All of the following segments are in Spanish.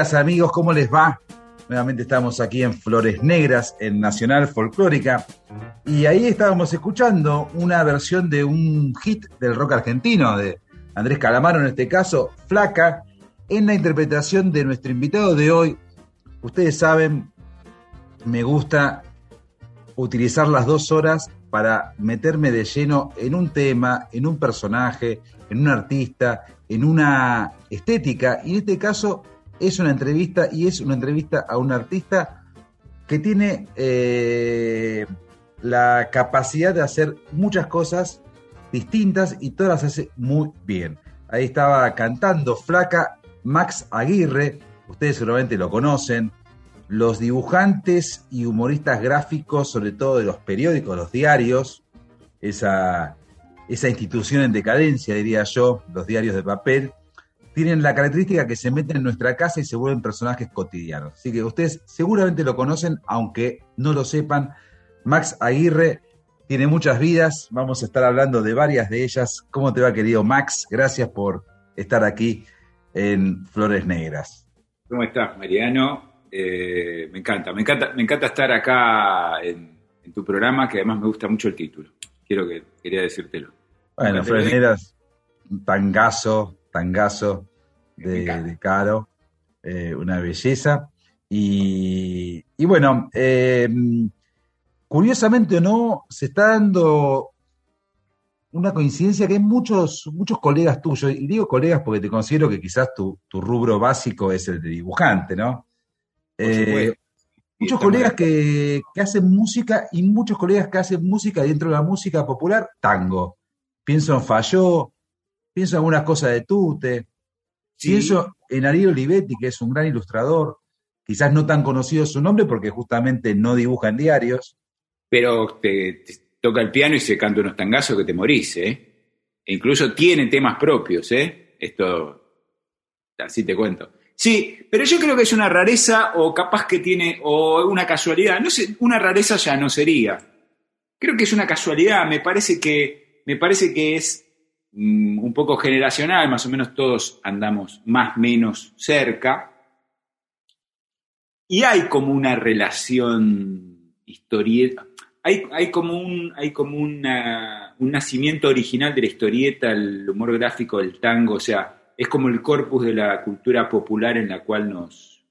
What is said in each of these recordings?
Amigos, ¿cómo les va? Nuevamente estamos aquí en Flores Negras, en Nacional Folclórica, y ahí estábamos escuchando una versión de un hit del rock argentino, de Andrés Calamaro en este caso, Flaca, en la interpretación de nuestro invitado de hoy. Ustedes saben, me gusta utilizar las dos horas para meterme de lleno en un tema, en un personaje, en un artista, en una estética, y en este caso es una entrevista y es una entrevista a un artista que tiene eh, la capacidad de hacer muchas cosas distintas y todas las hace muy bien. Ahí estaba cantando Flaca Max Aguirre, ustedes seguramente lo conocen, los dibujantes y humoristas gráficos, sobre todo de los periódicos, los diarios, esa, esa institución en decadencia, diría yo, los diarios de papel, tienen la característica que se meten en nuestra casa y se vuelven personajes cotidianos. Así que ustedes seguramente lo conocen, aunque no lo sepan. Max Aguirre tiene muchas vidas, vamos a estar hablando de varias de ellas. ¿Cómo te va, querido Max? Gracias por estar aquí en Flores Negras. ¿Cómo estás, Mariano? Eh, me encanta, me encanta, me encanta estar acá en, tu programa, que además me gusta mucho el título. Quiero que quería decírtelo. Bueno, Flores Negras, un tangazo, tangazo de, Caro, eh, una belleza. Y, bueno, eh, curiosamente o no, se está dando una coincidencia que hay muchos, muchos colegas tuyos, y digo colegas porque te considero que quizás tu, rubro básico es el de dibujante, ¿no? Eh, muchos colegas que, hacen música y muchos colegas que hacen música dentro de la música popular, tango. Pienso en Falló, pienso en algunas cosas de Tute, pienso en Ariel Olivetti, que es un gran ilustrador, quizás no tan conocido su nombre porque justamente no dibuja en diarios. Pero te, toca el piano y se canta unos tangazos que te morís, ¿eh? E incluso tiene temas propios, ¿eh? Esto, así te cuento. Sí, pero yo creo que es una rareza o capaz que tiene, o una casualidad. No sé, una rareza ya no sería. Creo que es una casualidad, me parece que, me parece que es un poco generacional, más o menos todos andamos más o menos cerca. Y hay como una relación historieta. Hay, hay como, un, hay como un nacimiento original de la historieta, el humor gráfico del tango, o sea, es como el corpus de la cultura popular en la cual nos,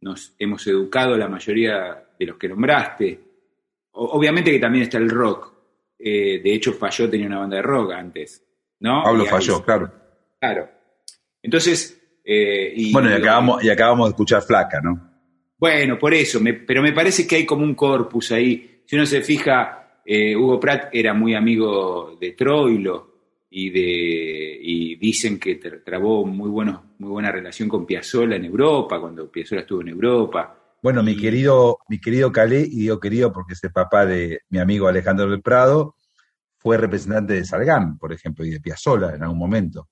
nos hemos educado la mayoría de los que nombraste. obviamente que también está el rock. Eh, de hecho, Falló tenía una banda de rock antes, ¿no? Pablo Falló, claro. Claro. Entonces... Eh, bueno, y acabamos, y acabamos de escuchar Flaca, ¿no? Bueno, por eso, pero me parece que hay como un corpus ahí. Si uno se fija, eh, Hugo Pratt era muy amigo de Troilo y, de, y dicen que trabó muy, bueno, muy buena relación con Piazzolla en Europa, cuando Piazzolla estuvo en Europa. Bueno, mi querido, mi querido Calé, y digo querido porque es el papá de mi amigo Alejandro del Prado, fue representante de Salgán, por ejemplo, y de Piazzolla en algún momento.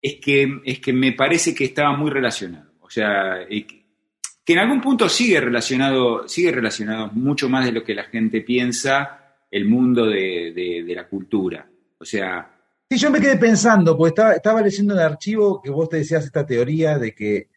Es que, es que me parece que estaba muy relacionado. O sea, que en algún punto sigue relacionado, sigue relacionado mucho más de lo que la gente piensa el mundo de, la cultura. O sea... Sí, yo me quedé pensando, porque estaba, estaba leyendo en el archivo que vos te decías esta teoría de que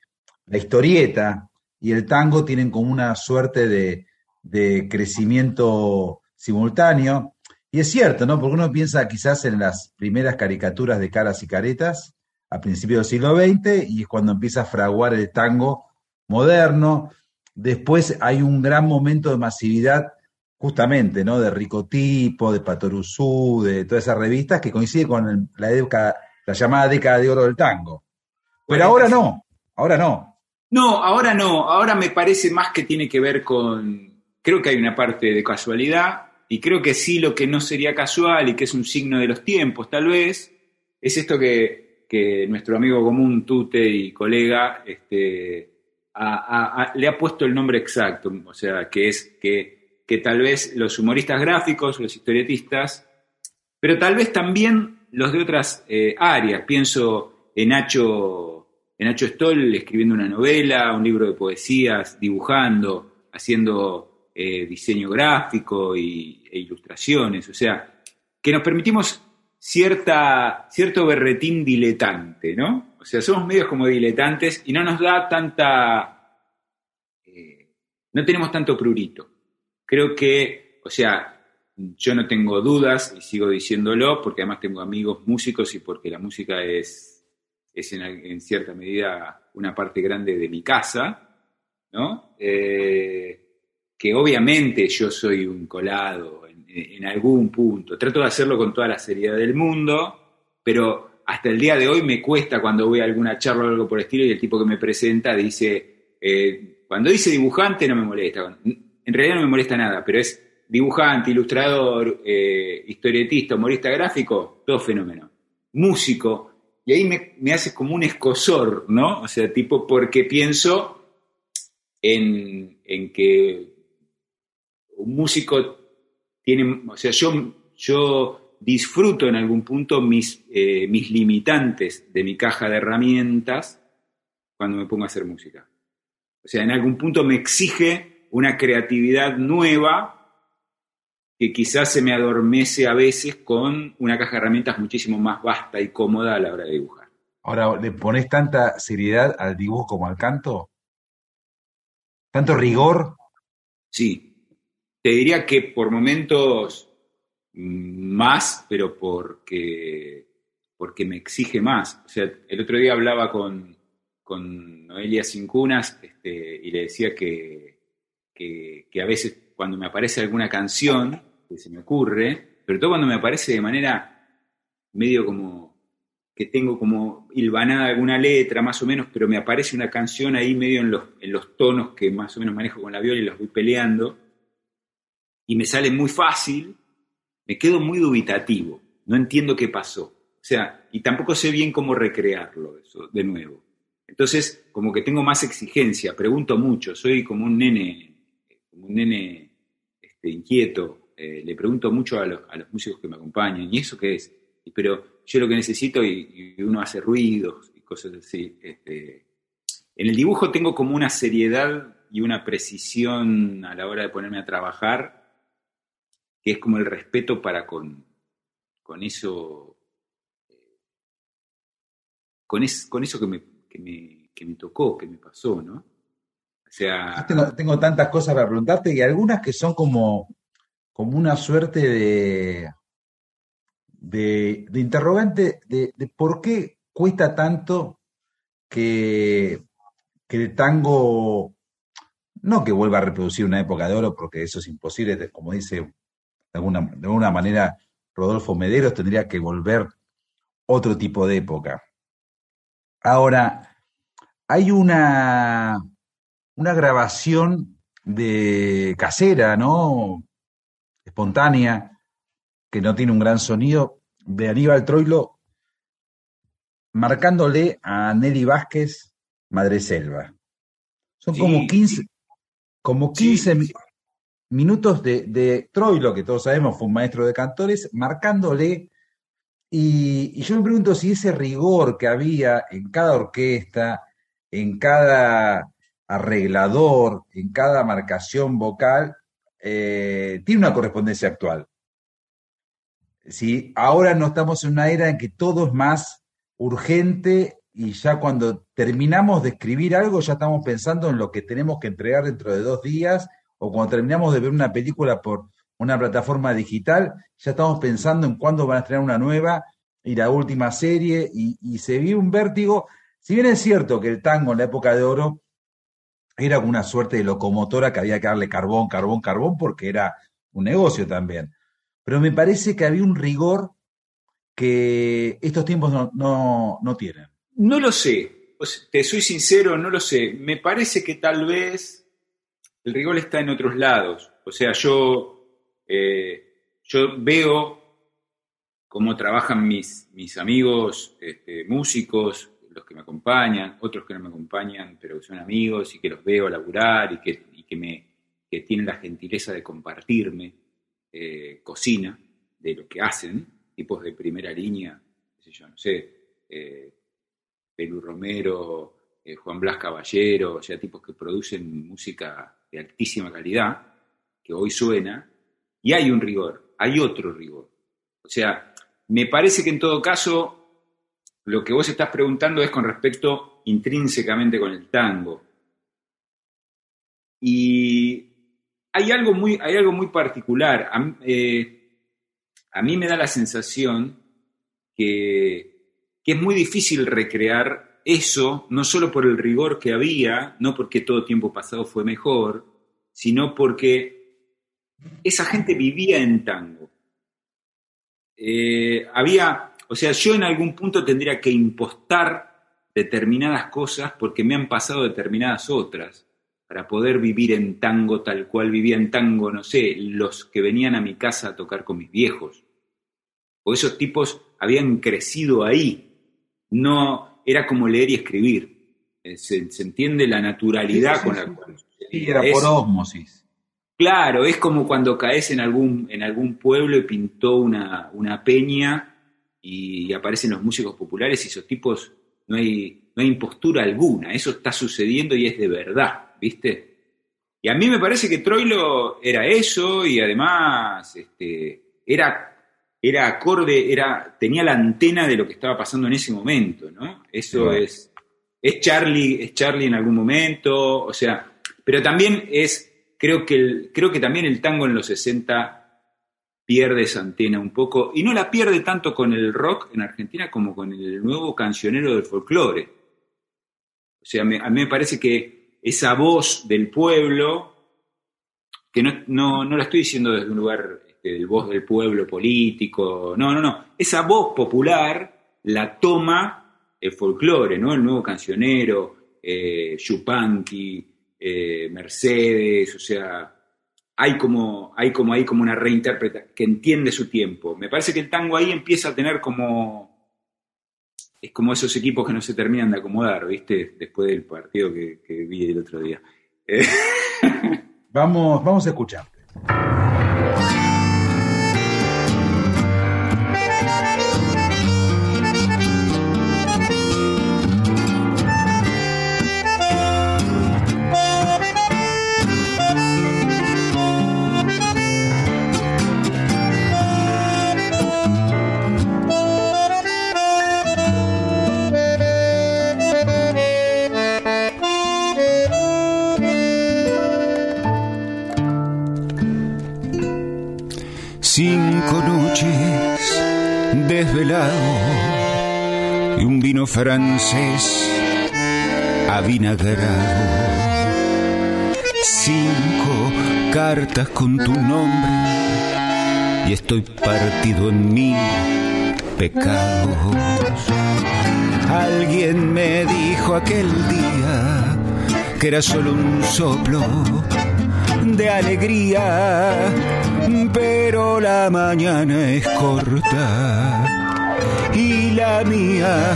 la historieta y el tango tienen como una suerte de, de crecimiento simultáneo. Y es cierto, ¿no? Porque uno piensa quizás en las primeras caricaturas de caras y caretas a principios del siglo XX y es cuando empieza a fraguar el tango moderno. Después hay un gran momento de masividad, justamente, ¿no? De Ricotipo, de Patoruzú, de todas esas revistas que coincide con la, la llamada década de oro del tango. Pero ahora no, ahora no. No, ahora no. Ahora me parece más que tiene que ver con. Creo que hay una parte de casualidad, y creo que sí lo que no sería casual y que es un signo de los tiempos, tal vez, es esto que, que nuestro amigo común, Tute y colega, este, le ha puesto el nombre exacto, o sea, que es que, que tal vez los humoristas gráficos, los historietistas, pero tal vez también los de otras eh, áreas. Pienso en Nacho, en Nacho Stoll escribiendo una novela, un libro de poesías, dibujando, haciendo eh, diseño gráfico y, e ilustraciones. O sea, que nos permitimos cierta, cierto berretín diletante, ¿no? O sea, somos medios como diletantes y no nos da tanta... Eh, no tenemos tanto prurito. Creo que, o sea, yo no tengo dudas y sigo diciéndolo porque además tengo amigos músicos y porque la música es, es en, cierta medida una parte grande de mi casa, ¿no? Eh, que obviamente yo soy un colado en, algún punto. Trato de hacerlo con toda la seriedad del mundo, pero hasta el día de hoy me cuesta cuando voy a alguna charla o algo por el estilo y el tipo que me presenta dice, eh, cuando dice dibujante no me molesta, en realidad no me molesta nada, pero es dibujante, ilustrador, eh, historietista, humorista gráfico, todo fenómeno. Músico, y ahí me, hace como un escosor, ¿no? O sea, tipo, porque pienso en, en que un músico tiene, o sea, yo, yo disfruto en algún punto mis, eh, mis limitantes de mi caja de herramientas cuando me pongo a hacer música. O sea, en algún punto me exige una creatividad nueva que quizás se me adormece a veces con una caja de herramientas muchísimo más vasta y cómoda a la hora de dibujar. Ahora, ¿le pones tanta seriedad al dibujo como al canto? ¿Tanto rigor? Sí. Te diría que por momentos más, pero porque, porque me exige más. O sea, el otro día hablaba con, con Noelia Cincunas este, y le decía que, que, a veces cuando me aparece alguna canción que se me ocurre, pero todo cuando me aparece de manera medio como que tengo como hilvanada alguna letra más o menos, pero me aparece una canción ahí medio en los, en los tonos que más o menos manejo con la viola y las voy peleando, y me sale muy fácil, me quedo muy dubitativo, no entiendo qué pasó. O sea, y tampoco sé bien cómo recrearlo eso de nuevo. Entonces, como que tengo más exigencia, pregunto mucho, soy como un nene, como un nene este, inquieto, eh, le pregunto mucho a los, a los músicos que me acompañan, ¿y eso qué es? pero yo lo que necesito y, uno hace ruidos y cosas así. Este, en el dibujo tengo como una seriedad y una precisión a la hora de ponerme a trabajar, que es como el respeto para con, con eso, con, con eso que me, que, me, que me tocó, que me pasó, ¿no? O sea, tengo, tantas cosas para preguntarte y algunas que son como, como una suerte de, de, interrogante de, por qué cuesta tanto que, que el tango, no que vuelva a reproducir una época de oro, porque eso es imposible, como dice de alguna, de alguna manera Rodolfo Mederos, tendría que volver otro tipo de época. Ahora, hay una, una grabación de casera, ¿no? Espontánea, que no tiene un gran sonido, de Aníbal Troilo marcándole a Nelly Vázquez Madre Selva. Son como 15, como 15 minutos de, de, Troilo, que todos sabemos fue un maestro de cantores, marcándole. Y, yo me pregunto si ese rigor que había en cada orquesta, en cada arreglador, en cada marcación vocal, eh, tiene una correspondencia actual. ¿sí? Ahora no estamos en una era en que todo es más urgente y ya cuando terminamos de escribir algo ya estamos pensando en lo que tenemos que entregar dentro de dos días o cuando terminamos de ver una película por una plataforma digital, ya estamos pensando en cuándo van a estrenar una nueva y la última serie y, se vive un vértigo. Si bien es cierto que el tango en la época de oro era una suerte de locomotora que había que darle carbón, carbón, carbón, porque era un negocio también pero me parece que había un rigor que estos tiempos no, tienen. No lo sé, te soy sincero, no lo sé. Me parece que tal vez el rigor está en otros lados. O sea, yo, eh, yo veo cómo trabajan mis, mis amigos este, músicos, los que me acompañan, otros que no me acompañan, pero que son amigos y que los veo laburar y que, y que, me, que tienen la gentileza de compartirme. Eh, cocina de lo que hacen, tipos de primera línea, yo, no sé, eh, Romero, eh, Juan Blas Caballero, o sea, tipos que producen música de altísima calidad, que hoy suena, y hay un rigor, hay otro rigor. O sea, me parece que en todo caso, lo que vos estás preguntando es con respecto intrínsecamente con el tango. Y hay algo muy, hay algo muy particular. Eh, a, mí me da la sensación que, es muy difícil recrear eso, no solo por el rigor que había, no porque todo tiempo pasado fue mejor, sino porque esa gente vivía en tango. Eh, había, o sea, yo en algún punto tendría que impostar determinadas cosas porque me han pasado determinadas otras para poder vivir en tango tal cual vivía en tango, no sé, los que venían a mi casa a tocar con mis viejos. O esos tipos habían crecido ahí. No, era como leer y escribir. Eh, se, entiende la naturalidad con la cual. Sí, era por osmosis. Claro, es como cuando caes en algún, en algún pueblo y pintó una, una peña y aparecen los músicos populares y esos tipos no hay, no hay impostura alguna. Eso está sucediendo y es de verdad. ¿viste? Y a mí me parece que Troilo era eso y además este, era, era acorde, era, tenía la antena de lo que estaba pasando en ese momento, ¿no? Eso es, es Charlie, es Charlie en algún momento, o sea, pero también es, creo que, el, creo que también el tango en los 60 pierde esa antena un poco, y no la pierde tanto con el rock en Argentina como con el nuevo cancionero del folclore. O sea, a mí me parece que esa voz del pueblo, que no, no, no la estoy diciendo desde un lugar el voz del pueblo político. No, no, no. Esa voz popular la toma el folclore, ¿no? El nuevo cancionero, eh, eh, Mercedes, o sea, hay como, hay como ahí como una reinterpretación que entiende su tiempo. Me parece que el tango ahí empieza a tener como es como esos equipos que no se terminan de acomodar, ¿viste? Después del partido que, vi el otro día. vamos, vamos a escuchar. Francés avinagrado. Cinco cartas con tu nombre y estoy partido en mil pecados. Alguien me dijo aquel día que era solo un soplo de alegría, pero la mañana es corta y la mía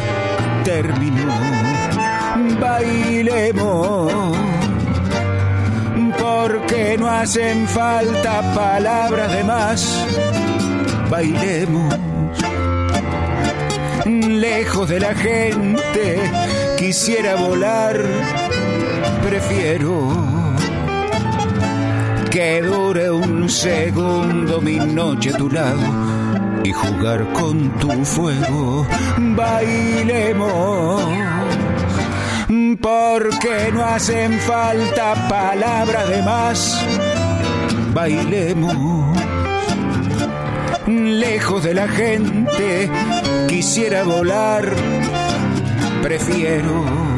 terminó. Bailemos, porque no hacen falta palabras de más. Bailemos, lejos de la gente, quisiera volar, prefiero que dure un segundo mi noche a tu lado y jugar con tu fuego. Bailemos, porque no hacen falta palabras de más. Bailemos, lejos de la gente, quisiera volar, prefiero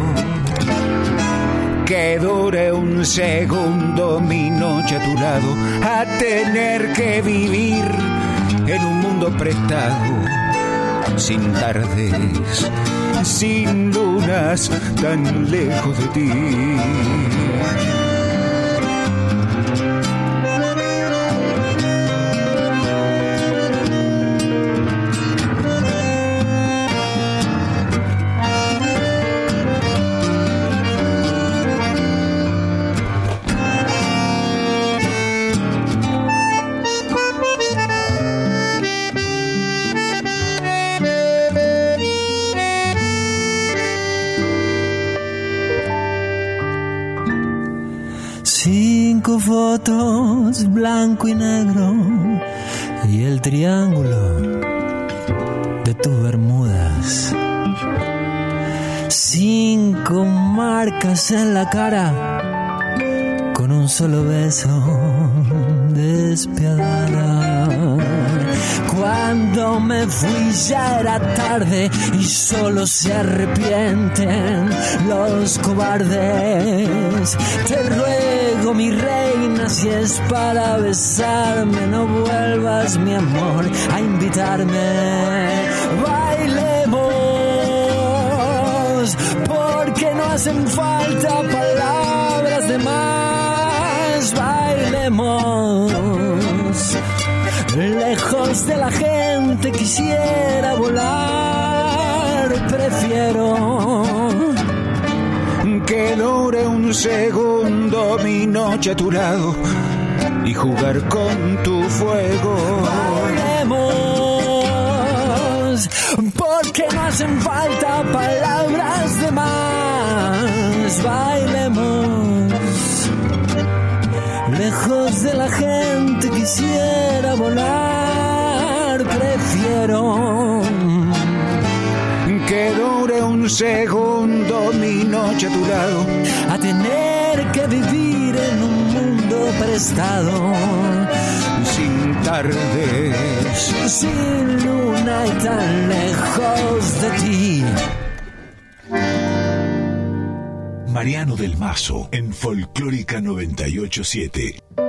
que dure un segundo mi noche a tu lado, a tener que vivir en un prestado, sin tardes, sin lunas, tan lejos de ti. Cara con un solo beso despiadada. Cuando me fui ya era tarde y solo se arrepienten los cobardes. Te ruego, mi reina, si es para besarme, no vuelvas, mi amor, a invitarme. Bailemos, porque no hacen falta palabras de más. Bailemos Lejos de la gente quisiera volar, prefiero que dure un segundo mi noche a y jugar con tu fuego. Porque no hacen falta palabras de más. Bailemos Lejos de la gente quisiera volar, prefiero que dure un segundo mi noche a tu lado, a tener que vivir en un mundo prestado, sin tardes, sin luna y tan lejos de ti. Mariano del Mazo en Folclórica 987.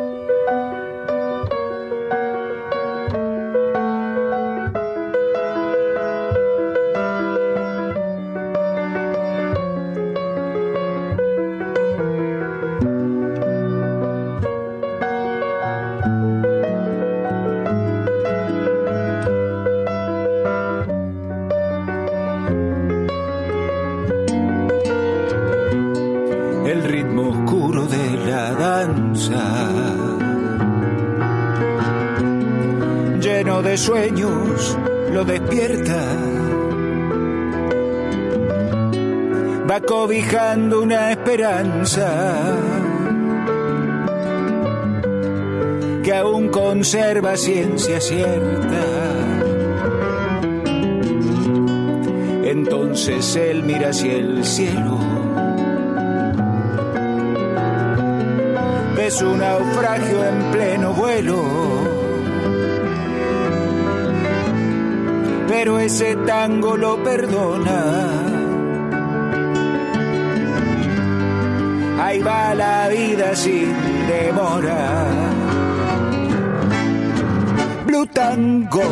Conserva ciencia cierta. Entonces él mira hacia el cielo. Ves un naufragio en pleno vuelo. Pero ese tango lo perdona. Ahí va la vida sin demora. Tango,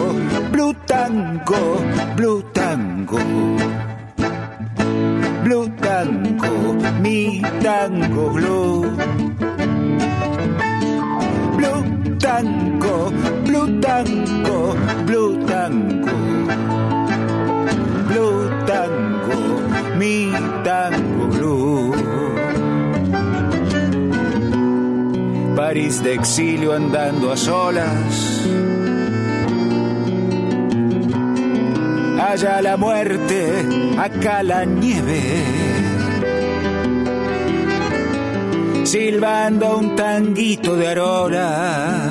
blue tango, blue tango. Blue tango, mi tango blue. Blue tango, blue tango, blue tango. Blue tango, mi tango blue. París de exilio andando a solas allá la muerte, acá la nieve. Silbando un tanguito de arola.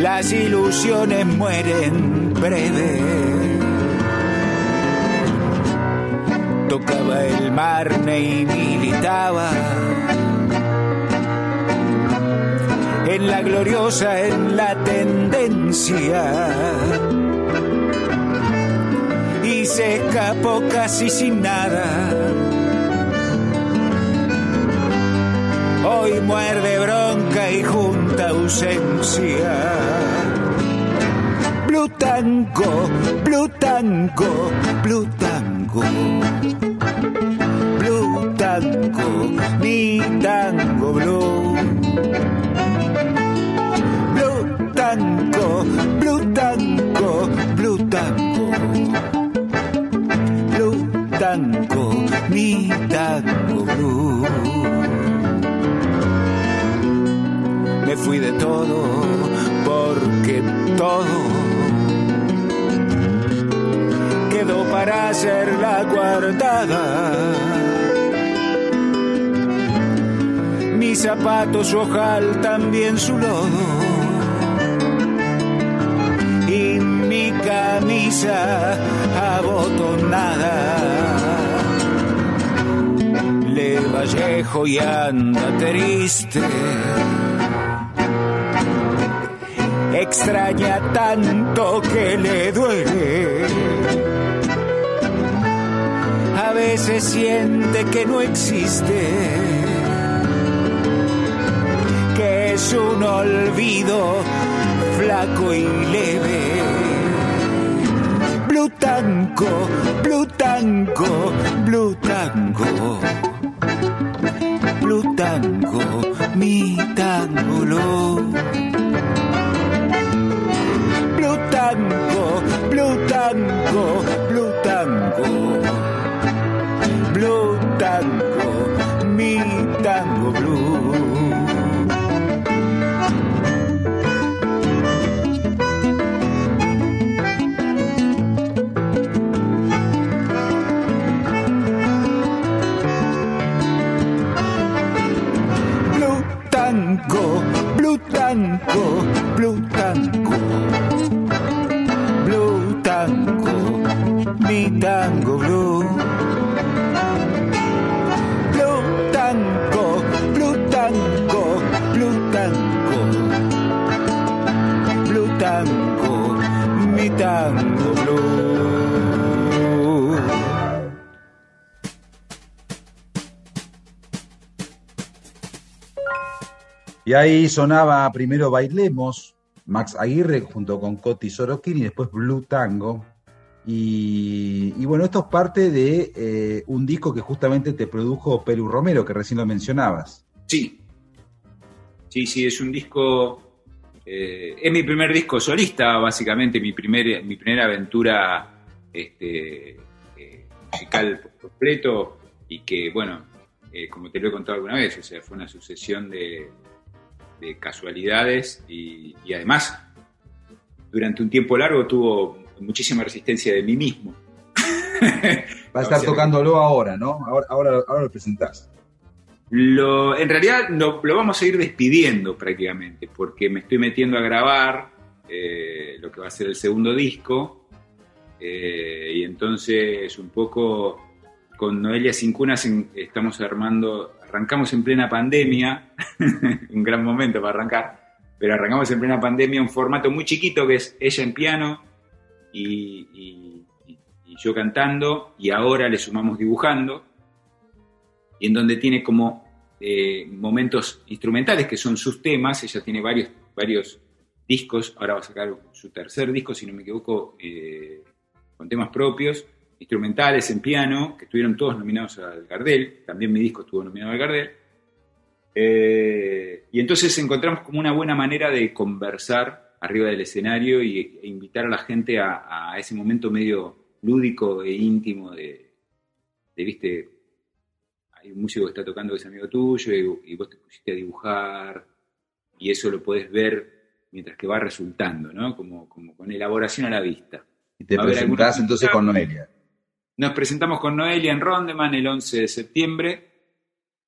Las ilusiones mueren breve. Tocaba el marne y militaba en la gloriosa, en la tendencia. Y se escapó casi sin nada. Hoy muerde bronca y junta ausencia. Blue tango, blue tango, blue tango. Blue tango, mi tango blue tango. Blue tango, mi tango blue. Me fui de todo porque todo quedó para hacer la guardada. Mi zapato, su ojal, también su lodo camisa abotonada. Le Vallejo y anda triste. Extraña tanto que le duele. A veces siente que no existe. Que es un olvido flaco y leve blue tango. Blue tango, mi tango, blue tango. Blue tango, mi tango blue. Y ahí sonaba primero Bailemos, Max Aguirre junto con Coti Sorokin y después Blue Tango. Y, bueno, esto es parte de eh, un disco que justamente te produjo Perú Romero, que recién lo mencionabas. Sí, sí, sí, es un disco, eh, es mi primer disco solista, básicamente, mi, mi primera aventura este, eh, musical completo y que, bueno, como te lo he contado alguna vez, o sea, fue una sucesión de, de casualidades y, y además durante un tiempo largo tuvo muchísima resistencia de mí mismo. Va a estar tocándolo ahora, ¿no? Ahora, ahora, ahora lo presentás. Lo, en realidad lo, lo vamos a ir despidiendo prácticamente, porque me estoy metiendo a grabar eh, lo que va a ser el segundo disco, eh, y entonces un poco con Noelia Cincunas estamos armando, arrancamos en plena pandemia, un gran momento para arrancar, pero arrancamos en plena pandemia un formato muy chiquito que es ella en piano y- y yo cantando, y ahora le sumamos dibujando, y en donde tiene como eh, momentos instrumentales que son sus temas, ella tiene varios, varios discos, ahora va a sacar su tercer disco, si no me equivoco, eh, con temas propios, instrumentales en piano, que estuvieron todos nominados al Gardel, también mi disco estuvo nominado al Gardel, Eh, y entonces encontramos como una buena manera de conversar arriba del escenario y, e invitar a la gente a, a ese momento medio lúdico e íntimo de, de, viste, hay un músico que está tocando que es amigo tuyo y, y vos te pusiste a dibujar y eso lo podés ver mientras que va resultando, ¿no? Como, como con elaboración a la vista. Y te presentás entonces con Noelia. Nos presentamos con Noelia en Rondeman el 11 de septiembre.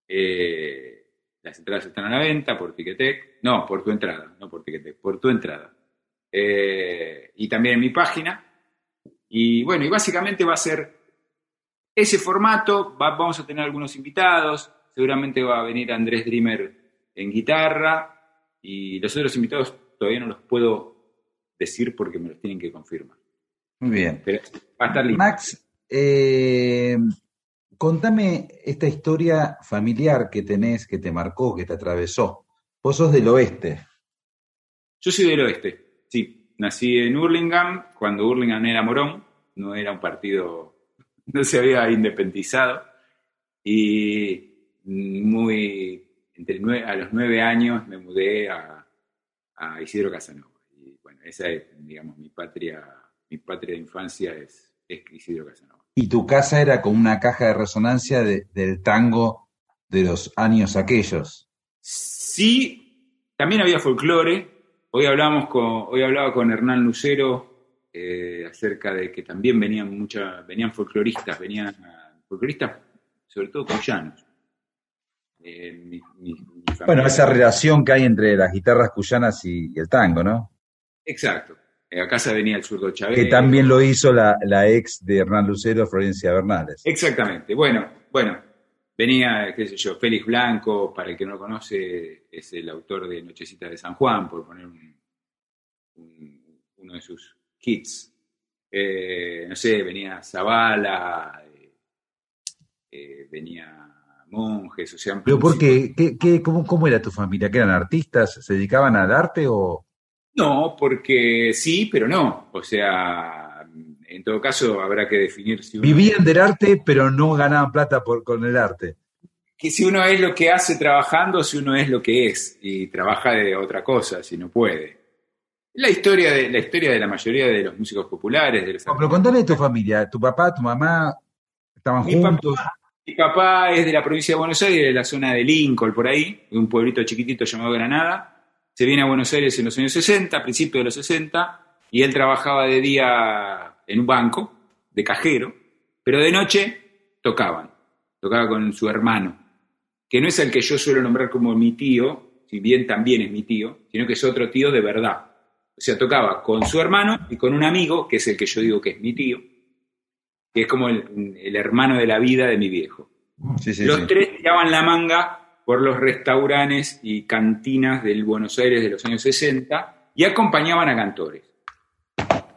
Eh, las entradas están a la venta por Ticketek. No, por tu entrada, no por Ticketek, por tu entrada. Eh, y también en mi página. Y bueno, y básicamente va a ser ese formato. Va- vamos a tener algunos invitados. Seguramente va a venir Andrés Dreamer en guitarra. Y los otros invitados todavía no los puedo decir porque me los tienen que confirmar. Muy bien. Pero va a estar lindo. Max, eh, contame esta historia familiar que tenés, que te marcó, que te atravesó. Vos sos del oeste. Yo soy del oeste, sí. Nací en Hurlingham, cuando Hurlingham era Morón, no era un partido, no se había independizado. Y muy, a los nueve años me mudé a, a Isidro Casanova. Y bueno, esa es, digamos, mi patria, mi patria de infancia es, es Isidro Casanova. Y tu casa era como una caja de resonancia de- del tango de los años aquellos. Sí, también había folclore. Hoy hablamos con, hoy hablaba con Hernán Lucero eh, acerca de que también venían mucha, venían folcloristas, venían folcloristas, sobre todo cuyanos. Eh, mi- mi- mi familia- Bueno, esa relación que hay entre las guitarras cuyanas y, y el tango, ¿no? Exacto. Eh, a casa venía el zurdo Chávez. Que también lo hizo la, la ex de Hernán Lucero, Florencia Bernales. Exactamente. Bueno, bueno, venía, qué sé yo, Félix Blanco, para el que no lo conoce, es el autor de Nochecita de San Juan, por poner un- un- uno de sus hits. Eh, no sé, venía Zavala, eh, eh, venía Monjes, o sea... Pero ¿por qué? ¿Qué, qué- cómo, cómo era tu familia? ¿Que eran artistas? ¿Se dedicaban al arte o...? No, porque sí, pero no. O sea, en todo caso habrá que definir si uno... Vivían del arte, pero no ganaban plata por, con el arte. que si uno es lo que hace trabajando, si uno es lo que es y trabaja de otra cosa, si no puede. La historia de la historia de la mayoría de los músicos populares, de los No, pero contame de tu familia. ¿Tu papá, tu mamá estaban Mi juntos? Mi papá es de la provincia de Buenos Aires, de la zona de Lincoln, por ahí, de un pueblito chiquitito llamado Granada. Se viene a Buenos Aires en los años 60, a principios de los 60, y él trabajaba de día en un banco, de cajero, pero de noche tocaban. Tocaba con su hermano, que no es el que yo suelo nombrar como mi tío, si bien también es mi tío, sino que es otro tío de verdad. O sea, tocaba con su hermano y con un amigo, que es el que yo digo que es mi tío, que es como el, el hermano de la vida de mi viejo. Sí, sí, los sí. tres tiraban la manga por los restaurantes y cantinas del Buenos Aires de los años 60 y acompañaban a cantores.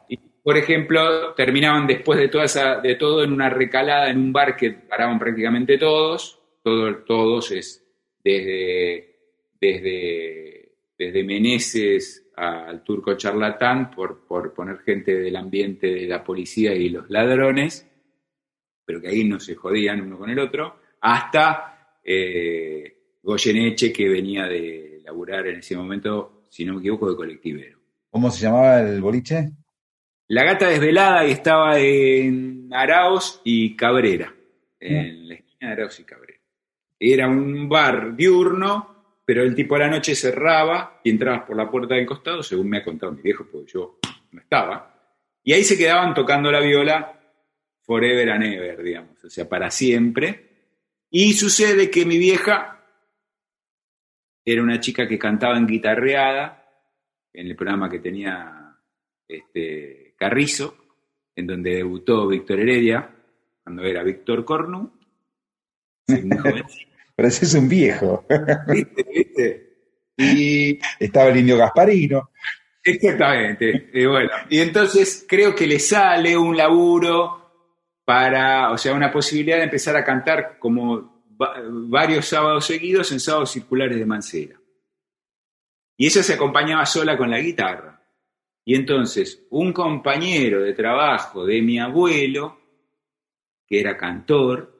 Y, por ejemplo, terminaban después de, toda de todo en una recalada en un bar que paraban prácticamente todos, todo, todos es desde, desde, desde Meneses al turco charlatán, por, por poner gente del ambiente de la policía y los ladrones, pero que ahí no se jodían uno con el otro, hasta eh, Goyeneche, que venía de laburar en ese momento, si no me equivoco, de colectivero. ¿Cómo se llamaba el boliche? La gata desvelada y estaba en Araos y Cabrera, en la esquina de Araos y Cabrera. Era un bar diurno pero el tipo a la noche cerraba y entrabas por la puerta del costado, según me ha contado mi viejo, porque yo no estaba. Y ahí se quedaban tocando la viola forever and ever, digamos, o sea, para siempre. Y sucede que mi vieja era una chica que cantaba en guitarreada en el programa que tenía este, Carrizo, en donde debutó Víctor Heredia, cuando era Víctor Cornu. Pero ese es un viejo. ¿Viste? ¿Viste? Y Estaba el indio Gasparino. Exactamente. Y bueno, y entonces creo que le sale un laburo para, o sea, una posibilidad de empezar a cantar como va- varios sábados seguidos en sábados circulares de Mancera. Y ella se acompañaba sola con la guitarra. Y entonces un compañero de trabajo de mi abuelo, que era cantor,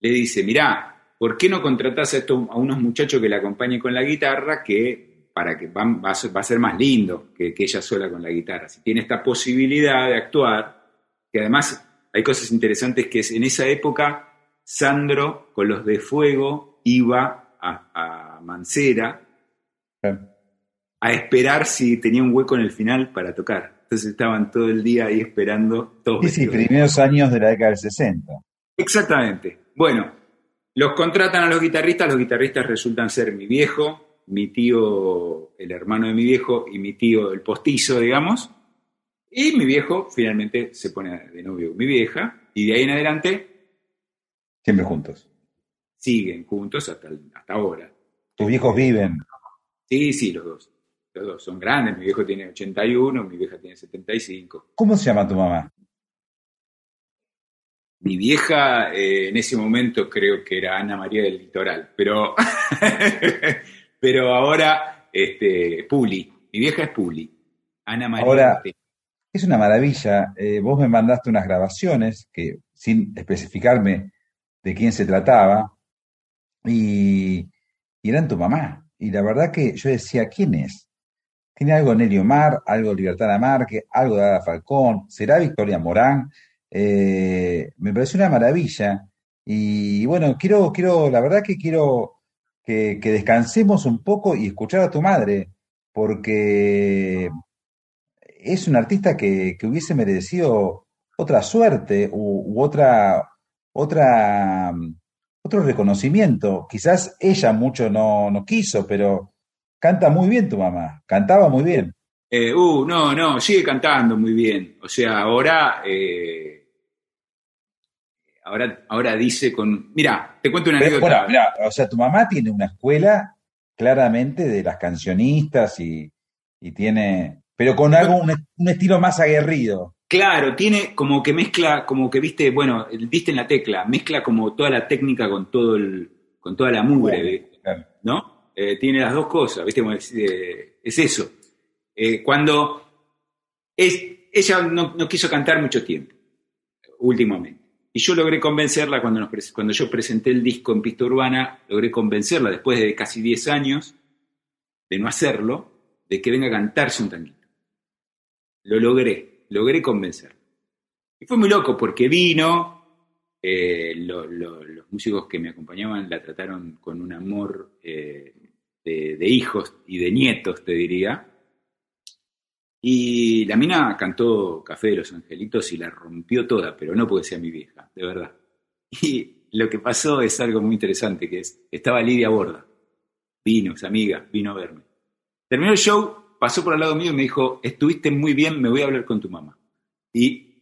le dice, mirá, ¿por qué no contratás a, unos muchachos que le acompañen con la guitarra que para que va, va a ser más lindo que, ella sola con la guitarra? Si tiene esta posibilidad de actuar, que además hay cosas interesantes que en esa época Sandro con los de Fuego iba a, a Mancera a esperar si tenía un hueco en el final para tocar. Entonces estaban todo el día ahí esperando todos Sí, sí, primeros años de la década del 60. Exactamente. Bueno, los contratan a los guitarristas, los guitarristas resultan ser mi viejo, mi tío, el hermano de mi viejo y mi tío el postizo, digamos. Y mi viejo finalmente se pone de novio mi vieja y de ahí en adelante Siempre juntos. siguen juntos hasta, hasta ahora. Tus viejos viven. Sí, sí, los dos. Los dos son grandes. Mi viejo tiene 81, mi vieja tiene 75. ¿Cómo se llama tu mamá? Mi vieja eh, en ese momento creo que era Ana María del Litoral, pero, pero ahora este, Puli. Mi vieja es Puli. Ana María. Ahora-. Es una maravilla. Eh, vos me mandaste unas grabaciones que, sin especificarme de quién se trataba, y, eran tu mamá. Y la verdad que yo decía, ¿quién es? Tiene algo Nelly Omar, algo Libertad Márquez, algo de Ada Falcón, será Victoria Morán. Eh, me pareció una maravilla. Y bueno, quiero, quiero, la verdad que quiero que, que descansemos un poco y escuchar a tu madre, porque es un artista que, que hubiese merecido otra suerte u otra, otra, otro reconocimiento. Quizás ella mucho no, no quiso, pero canta muy bien tu mamá, cantaba muy bien. Eh, uh, no, no, sigue cantando muy bien. O sea, ahora. eh, ahora, ahora dice con. Mira, te cuento una Pero, anécdota. bueno, mirá, o sea, tu mamá tiene una escuela claramente de las cancionistas y, y tiene, pero con algo, un, un estilo más aguerrido. Claro, tiene como que mezcla, como que viste, bueno, diste en la tecla, mezcla como toda la técnica con todo el, con toda la mugre, ¿viste? Claro. ¿no? Eh, tiene las dos cosas, ¿viste? Eh, es eso. Eh, cuando es, ella no, no quiso cantar mucho tiempo, últimamente. Y yo logré convencerla cuando, nos cuando yo presenté el disco en Pista Urbana, logré convencerla después de casi 10 años de no hacerlo, de que venga a cantarse un tanguito. Lo logré, logré convencer. Y fue muy loco porque vino, eh, lo- lo- los músicos que me acompañaban la trataron con un amor eh, de, de hijos y de nietos, te diría. Y la mina cantó Café de los Angelitos y la rompió toda, pero no porque sea mi vieja, de verdad. Y lo que pasó es algo muy interesante, que es, estaba Lidia Borda, vino, es amiga, vino a verme. Terminó el show, pasó por al lado mío y me dijo, estuviste muy bien, me voy a hablar con tu mamá. Y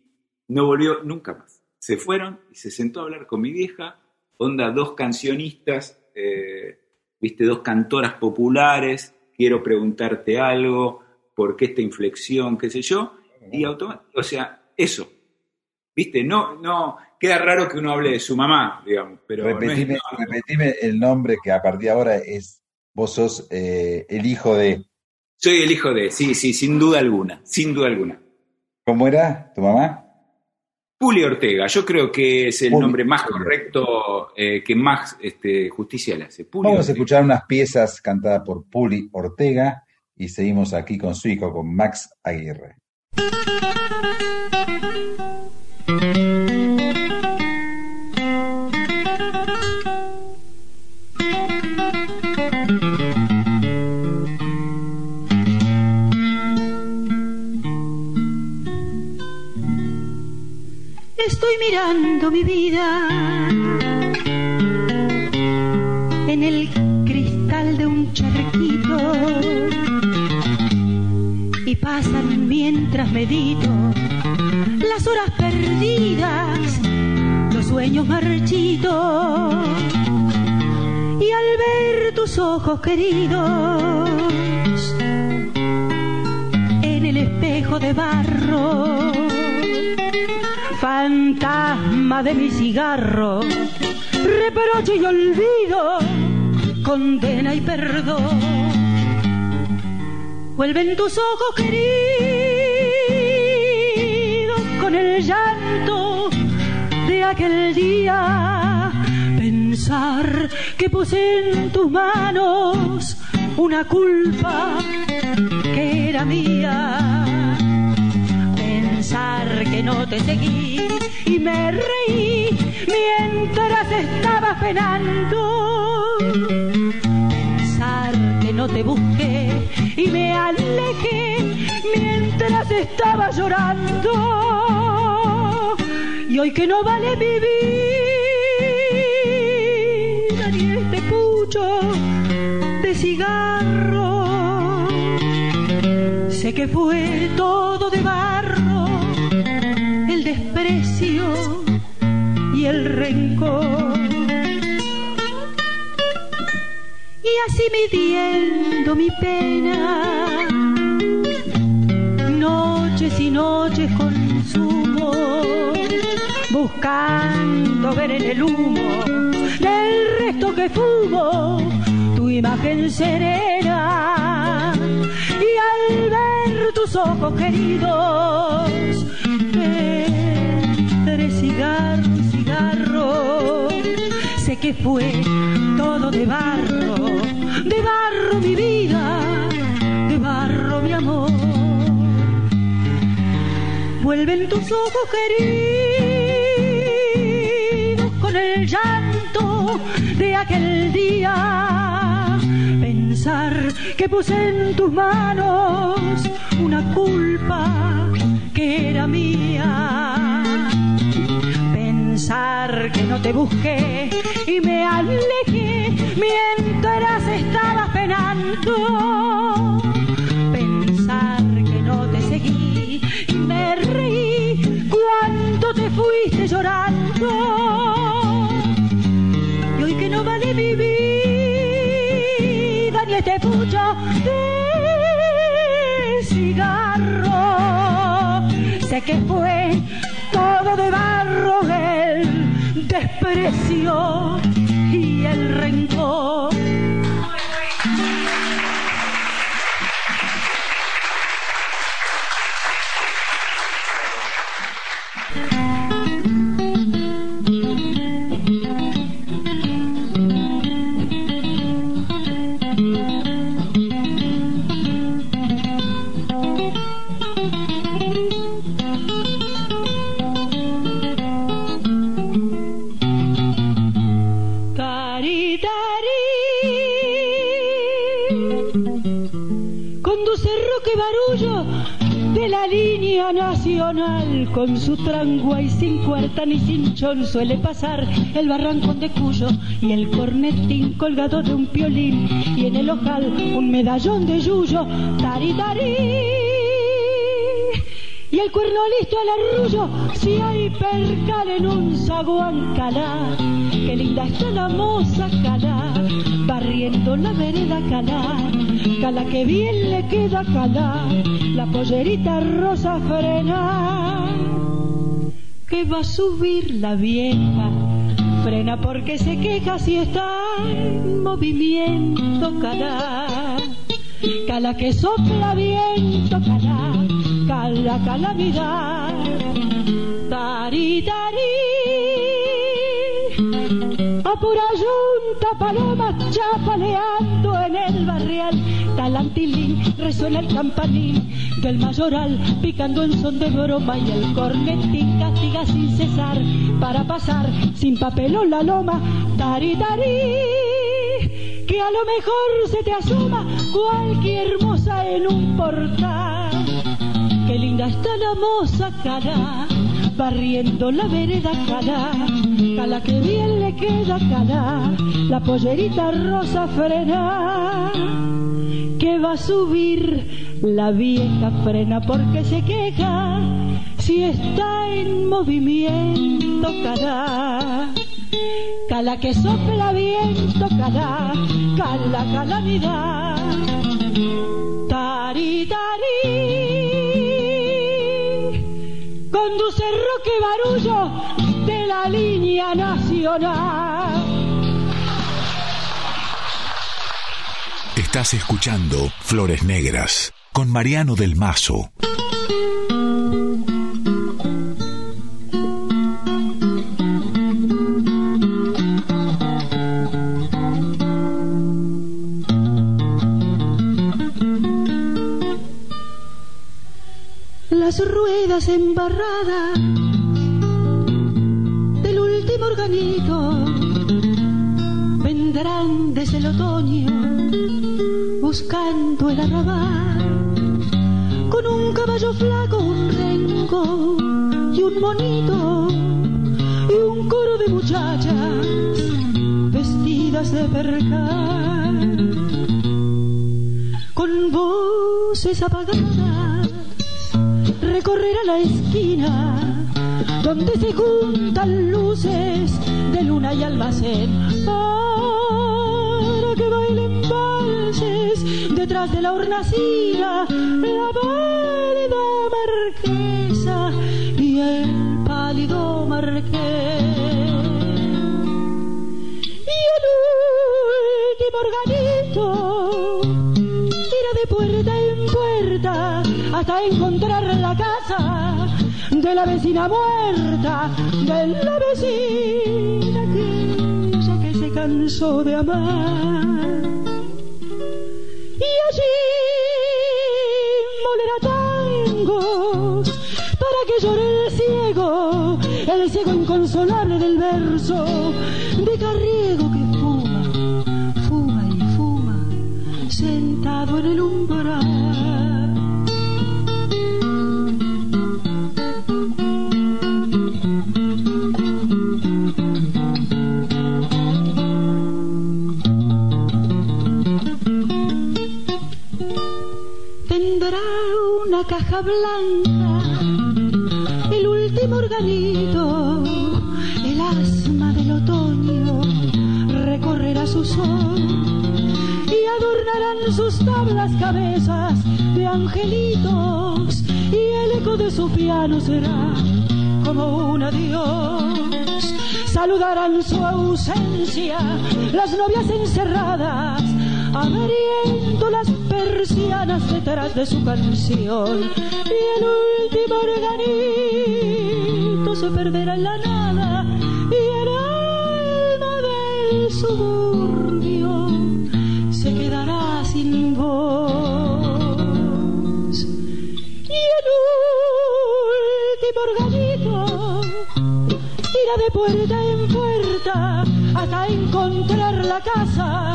no volvió nunca más. Se fueron y se sentó a hablar con mi vieja, onda dos cancionistas, eh, viste, dos cantoras populares, quiero preguntarte algo, por qué esta inflexión, qué sé yo, y automáticamente, o sea, eso. Viste, no, no, queda raro que uno hable de su mamá, digamos, pero no es- repetime, no, repetime el nombre que a partir de ahora es, vos sos eh, el hijo de, soy el hijo de, sí, sí, sin duda alguna, sin duda alguna. ¿cómo era tu mamá? Puli Ortega, yo creo que es el Puli nombre más correcto, eh, que más este, justicia le hace. Puli Vamos a escuchar unas piezas cantadas por Puli Ortega y seguimos aquí con su hijo, con Max Aguirre. Mirando mi vida en el cristal de un charquito y pasan mientras medito las horas perdidas, los sueños marchitos y al ver tus ojos queridos en el espejo de barro fantasma de mi cigarro, reproche y olvido, condena y perdón. Vuelven tus ojos queridos con el llanto de aquel día. Pensar que puse en tus manos una culpa que era mía que no te seguí y me reí mientras estaba penando. Pensar que no te busqué y me alejé mientras estaba llorando. Y hoy que no vale mi vida ni este pucho de cigarro, sé que fue todo de barro Y así midiendo mi pena, noches y noches consumo, buscando ver en el humo del resto que fumo tu imagen serena. Y al ver tus ojos queridos, cigarro y Sé que fue todo de barro, de barro mi vida, de barro mi amor. Vuelven tus ojos queridos con el llanto de aquel día. Pensar que puse en tus manos una culpa que era mía que no te busqué y me alejé mientras estabas penando. Pensar que no te seguí y me reí cuando te fuiste llorando. Y hoy que no vale mi vida ni este pucho de cigarro, sé que fue de barro el desprecio y el rencor. Nacional. Con su trangua y sin cuarta ni cinchón suele pasar el barrancón de Cuyo y el cornetín colgado de un piolín. Y en el ojal un medallón de yuyo, tari tari. Y el cuerno listo al arrullo, si hay percal en un zaguán calá, qué linda está la moza calá, barriendo la vereda calá Cala que bien le queda cala, la pollerita rosa frena, que va a subir la vieja. Frena porque se queja si está en movimiento cala. Cala que sopla viento cala, cala calamidad. Tari, tari. A pura yunta paloma chapaleando en el barrial. Talantilín, resuena el campanil del mayoral, picando en son de broma y el cornetín castiga sin cesar, para pasar sin papelón la loma, tari tari, que a lo mejor se te asoma cualquier hermosa en un portal. Qué linda está la moza cara, barriendo la vereda calá, cala que bien le queda calá, la pollerita rosa frena, que va a subir la vieja frena porque se queja si está en movimiento calá. Cala que sopla viento, cala, cala calamidad. Tari, tari. Barullo de la línea nacional. Estás escuchando Flores Negras con Mariano del Mazo. Las ruedas embarradas vendrán desde el otoño buscando el arrabal. Con un caballo flaco, un rengo y un monito y un coro de muchachas vestidas de percal. Con voces apagadas recorrerá la esquina donde se juntan luces de luna y almacén para que bailen valses detrás de la hornacina la pálida marquesa y el pálido marqués. Y el último organito irá de puerta en puerta hasta encontrar de la vecina muerta, de la vecina aquella que se cansó de amar. Y allí molerá tangos para que llore el ciego, el ciego inconsolable del verso de Carriego que fuma, fuma y fuma, sentado en el umbral. El último organito, el asma del otoño recorrerá su sol y adornarán sus tablas cabezas de angelitos y el eco de su piano será como un adiós. Saludarán su ausencia las novias encerradas abriendo las persianas detrás de su canción. Y el último organito se perderá en la nada. Y el alma del suburbio se quedará sin voz. Y el último organito irá de puerta en puerta hasta encontrar la casa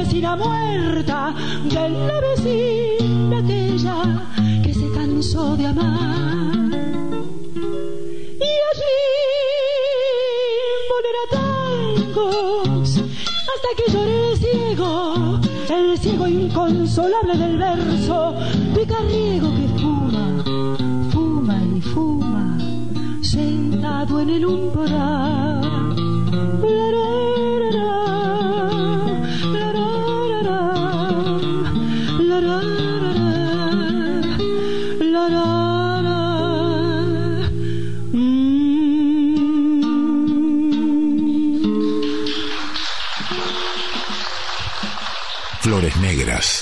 vecina muerta, de la vecina aquella que se cansó de amar. Y allí molerá tangos hasta que llore el ciego, el ciego inconsolable del verso de Carriego que fuma, fuma y fuma, sentado en el umbral.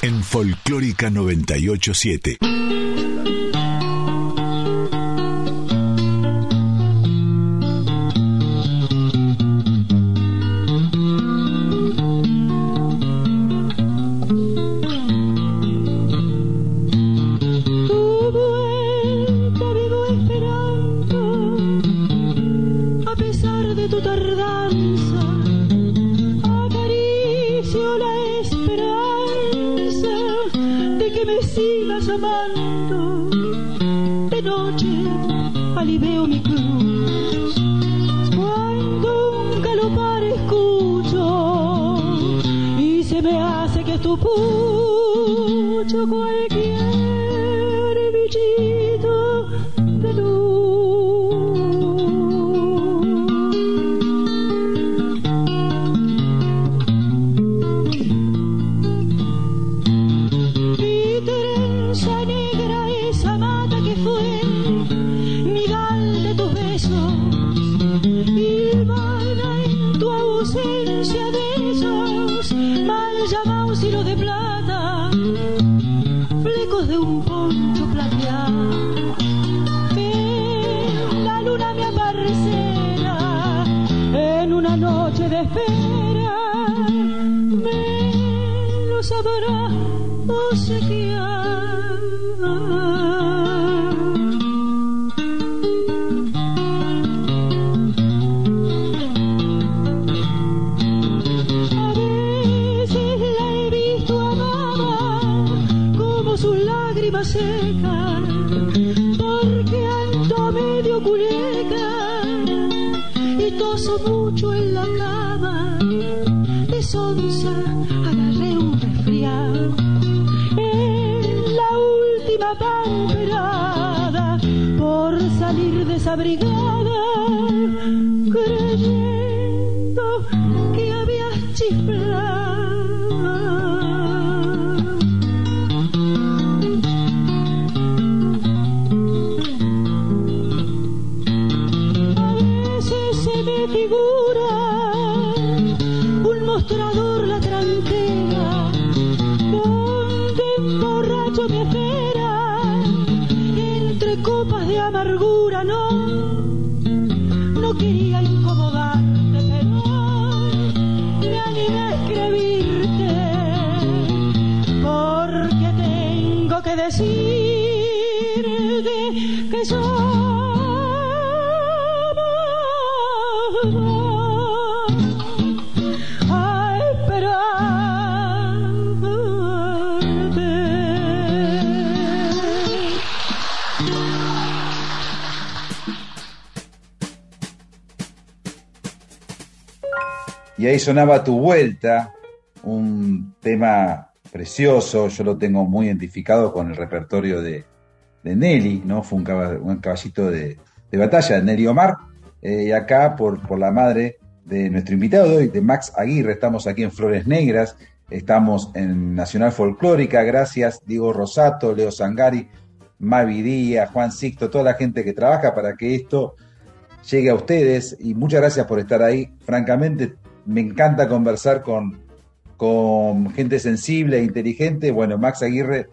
En Folclórica 987. Una noche de espera, me lo sabrá obsequiar. Ahí sonaba Tu Vuelta, un tema precioso, yo lo tengo muy identificado con el repertorio de, Nelly, ¿no? Fue un, caba- un caballito de, de batalla Nelly Omar. Eh, y acá, por, por la madre de nuestro invitado de hoy, de Max Aguirre, estamos aquí en Flores Negras, estamos en Nacional Folclórica, gracias Diego Rosato, Leo Sangari, Mavi Díaz, Juan Sixto, toda la gente que trabaja para que esto llegue a ustedes y muchas gracias por estar ahí. Francamente, me encanta conversar con, con gente sensible e inteligente. Bueno, Max Aguirre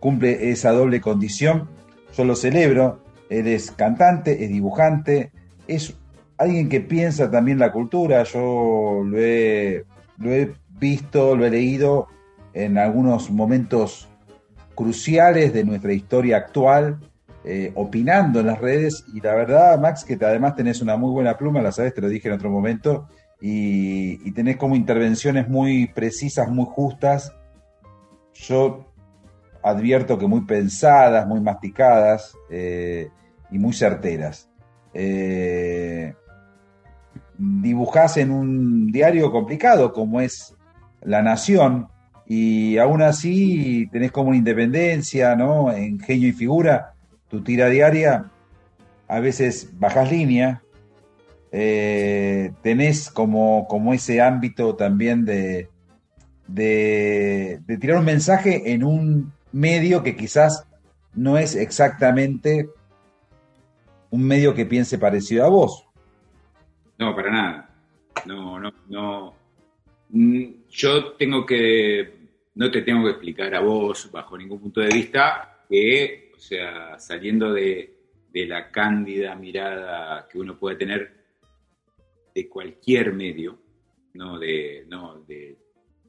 cumple esa doble condición. Yo lo celebro. Él es cantante, es dibujante, es alguien que piensa también la cultura. Yo lo he, lo he visto, lo he leído en algunos momentos cruciales de nuestra historia actual, eh, opinando en las redes. Y la verdad, Max, que te- además tenés una muy buena pluma, la sabes, te lo dije en otro momento, y, tenés como intervenciones muy precisas, muy justas. Yo advierto que muy pensadas, muy masticadas eh, y muy certeras. Eh, dibujás en un diario complicado como es La Nación y aún así tenés como una independencia, ¿no? En genio y figura, tu tira diaria, a veces bajás línea, eh, tenés como, como ese ámbito también de, de, de tirar un mensaje en un medio que quizás no es exactamente un medio que piense parecido a vos. No, para nada. No, no, no. Mm, Yo tengo que, no te tengo que explicar a vos, bajo ningún punto de vista, que, o sea, saliendo de, de la cándida mirada que uno puede tener de cualquier medio, no de, no de,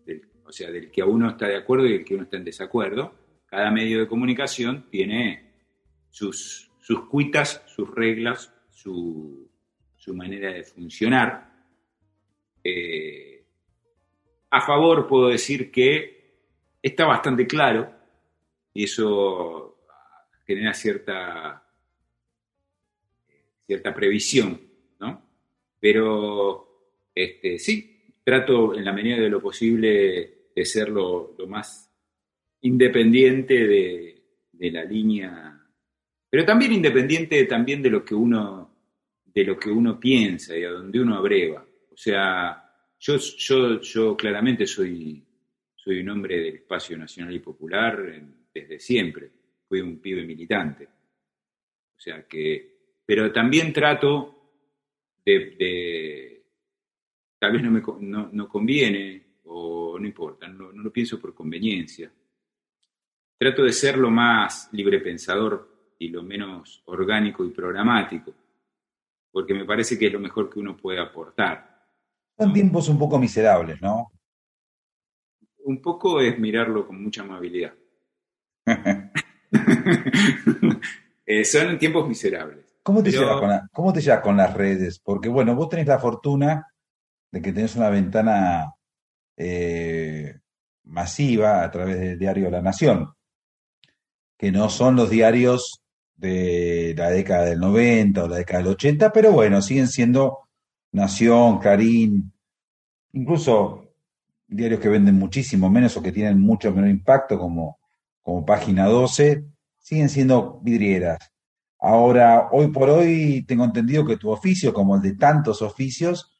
del- o sea, del que uno está de acuerdo y el que uno está en desacuerdo, cada medio de comunicación tiene sus, sus cuitas, sus reglas, su, su manera de funcionar. Eh, a favor puedo decir que está bastante claro y eso genera cierta, cierta previsión, ¿no? Pero este, sí, trato en la medida de lo posible de ser lo, más independiente de, de la línea, pero también independiente también de lo que uno de lo que uno piensa y a donde uno abreva. O sea, yo, yo, yo claramente soy, soy un hombre del espacio nacional y popular desde siempre. Fui un pibe militante. O sea que, pero también trato de, tal vez no me no, conviene o no importa, no, no, lo pienso por conveniencia. Trato de ser lo más libre pensador y lo menos orgánico y programático porque me parece que es lo mejor que uno puede aportar. Son tiempos un poco miserables, ¿no? Un poco es mirarlo con mucha amabilidad. Eh, son tiempos miserables. ¿Cómo te, llevas con ¿Cómo te llevas con las redes? Porque, bueno, vos tenés la fortuna de que tenés una ventana eh, masiva a través del diario La Nación, que no son los diarios de la década del 90 o la década del 80, pero bueno, siguen siendo Nación, Clarín, incluso diarios que venden muchísimo menos o que tienen mucho menor impacto, como, como Página 12, siguen siendo vidrieras. Ahora, hoy por hoy tengo entendido que tu oficio, como el de tantos oficios,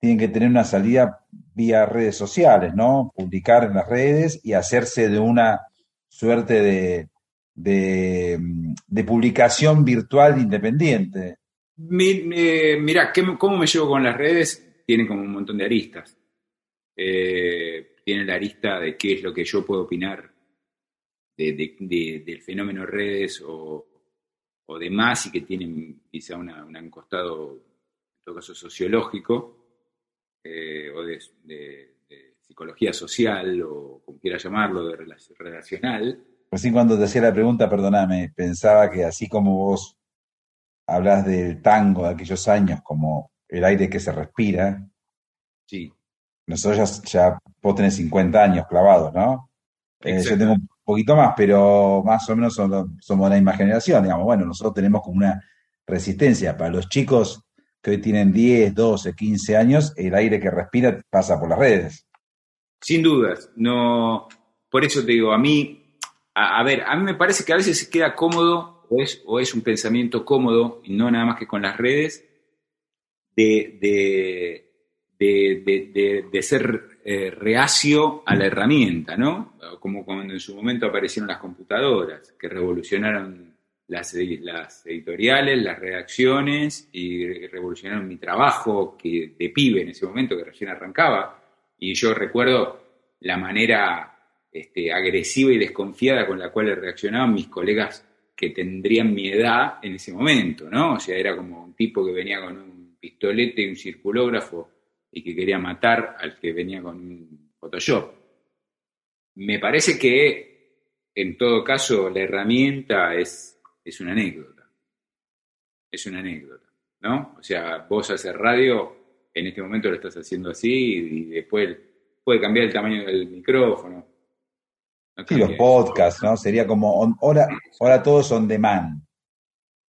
tienen que tener una salida vía redes sociales, ¿no? Publicar en las redes y hacerse de una suerte de, de, publicación virtual independiente. mira, ¿cómo me llevo con las redes? Tiene como un montón de aristas. Eh, tiene la arista de qué es lo que yo puedo opinar del fenómeno redes o, o demás y que tienen quizá una, un costado, en todo caso, sociológico eh, o de, psicología social o como quiera llamarlo, de relacional Recién cuando te hacía la pregunta, perdóname, pensaba que así como vos hablas del tango de aquellos años como el aire que se respira, sí. nosotros ya, vos tenés 50 años clavados, ¿no? Eh, yo tengo un poquito más, pero más o menos somos, somos la misma generación, digamos. Bueno, nosotros tenemos como una resistencia. Para los chicos que hoy tienen 10, 12, 15 años, el aire que respira pasa por las redes. Sin dudas, no. Por eso te digo, a mí a, ver, a mí me parece que a veces se queda cómodo, o es, o es un pensamiento cómodo, y no nada más que con las redes, de, de, ser eh, reacio a la herramienta, ¿no? Como cuando en su momento aparecieron las computadoras, que revolucionaron las, las editoriales, las redacciones, y revolucionaron mi trabajo que, de pibe en ese momento, que recién arrancaba. Y yo recuerdo la manera este, agresiva y desconfiada con la cual reaccionaban mis colegas que tendrían mi edad en ese momento, ¿no? O sea, era como un tipo que venía con un pistolete y un circulógrafo y que quería matar al que venía con un Photoshop. Me parece que, en todo caso, la herramienta es, es una anécdota. Es una anécdota, ¿no? O sea, vos haces radio, en este momento lo estás haciendo así y después puede cambiar el tamaño del micrófono, Sí, los podcasts, ¿no? Sería como, ahora, ahora todos on demand.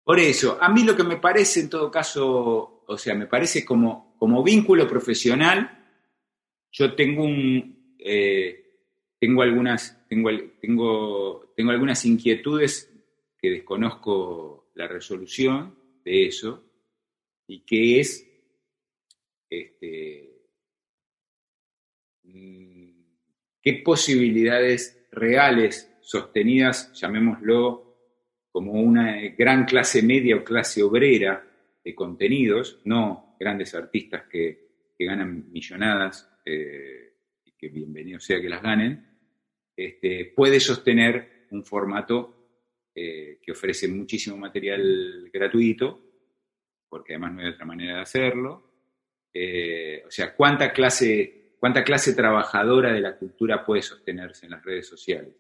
Por eso, a mí lo que me parece en todo caso, o sea, me parece como, como vínculo profesional, yo tengo un, eh, tengo algunas, tengo, tengo, tengo algunas inquietudes que desconozco la resolución de eso, y que es, este, mm, qué posibilidades reales, sostenidas, llamémoslo, como una gran clase media o clase obrera contenidos, no grandes artistas que, ganan millonadas eh, y que bienvenido sea que las ganen, este, puede sostener un formato eh, que ofrece muchísimo material gratuito, porque además no hay otra manera de hacerlo. Eh, o sea, ¿cuánta clase cuánta clase trabajadora de la cultura puede sostenerse en las redes sociales.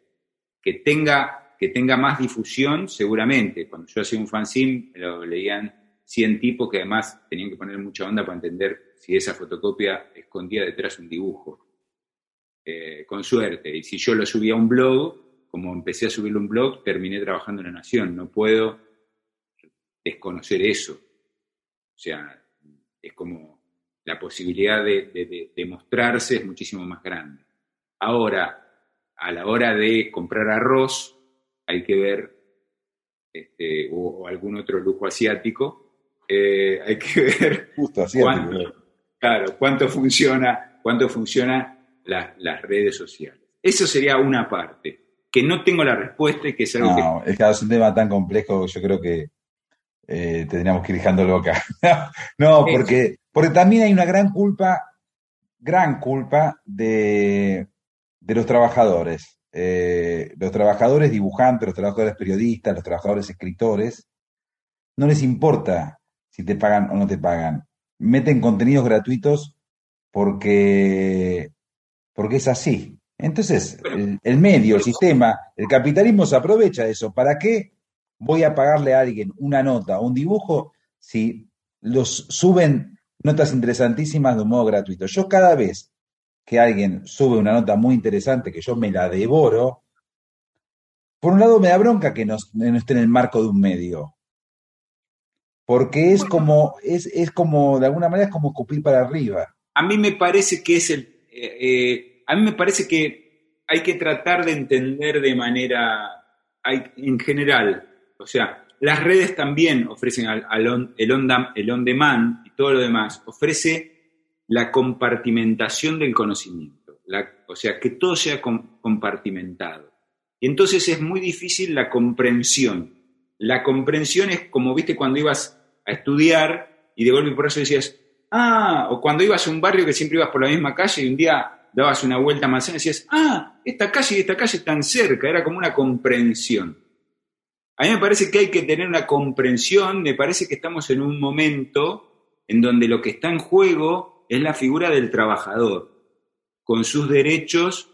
Que tenga, que tenga más difusión, seguramente. Cuando yo hacía un fanzine, lo leían 100 tipos que además tenían que poner mucha onda para entender si esa fotocopia escondía detrás un dibujo. Eh, con suerte. Y si yo lo subía a un blog, como empecé a subirlo a un blog, terminé trabajando en la Nación. No puedo desconocer eso. O sea, es como la posibilidad de, mostrarse es muchísimo más grande. Ahora, a la hora de comprar arroz hay que ver, este, o algún otro lujo asiático, eh, hay que ver Justo cuánto, claro, cuánto funciona, cuánto funciona la- las redes sociales. Eso sería una parte, que no tengo la respuesta y que es algo que No, es que es un tema tan complejo que yo creo que eh, tendríamos que ir dejándolo acá. no, porque, porque también hay una gran culpa, gran culpa de, de los trabajadores. Eh, los trabajadores dibujantes, los trabajadores periodistas, los trabajadores escritores, no les importa si te pagan o no te pagan. Meten contenidos gratuitos porque, porque es así. Entonces, el, el medio, el sistema, el capitalismo se aprovecha de eso. ¿Para qué voy a pagarle a alguien una nota o un dibujo si los suben notas interesantísimas de un modo gratuito? Yo cada vez que alguien sube una nota muy interesante que yo me la devoro, por un lado me da bronca que no, no esté en el marco de un medio. Porque es como, es, es como, de alguna manera es como escupir para arriba. a mí me parece que es el. eh, eh, a mí me parece que hay que tratar de entender de manera. hay- en general. O sea, las redes también ofrecen al, al on- el, on, el on demand y todo lo demás. Ofrece la compartimentación del conocimiento. La- o sea, que todo sea com- compartimentado. Y entonces es muy difícil la comprensión. La comprensión es como, viste, cuando ibas a estudiar y de golpe por eso decías, ah, o cuando ibas a un barrio que siempre ibas por la misma calle y un día dabas una vuelta a y decías, ah, esta calle y esta calle están cerca, era como una comprensión. A mí me parece que hay que tener una comprensión, me parece que estamos en un momento en donde lo que está en juego es la figura del trabajador, con sus derechos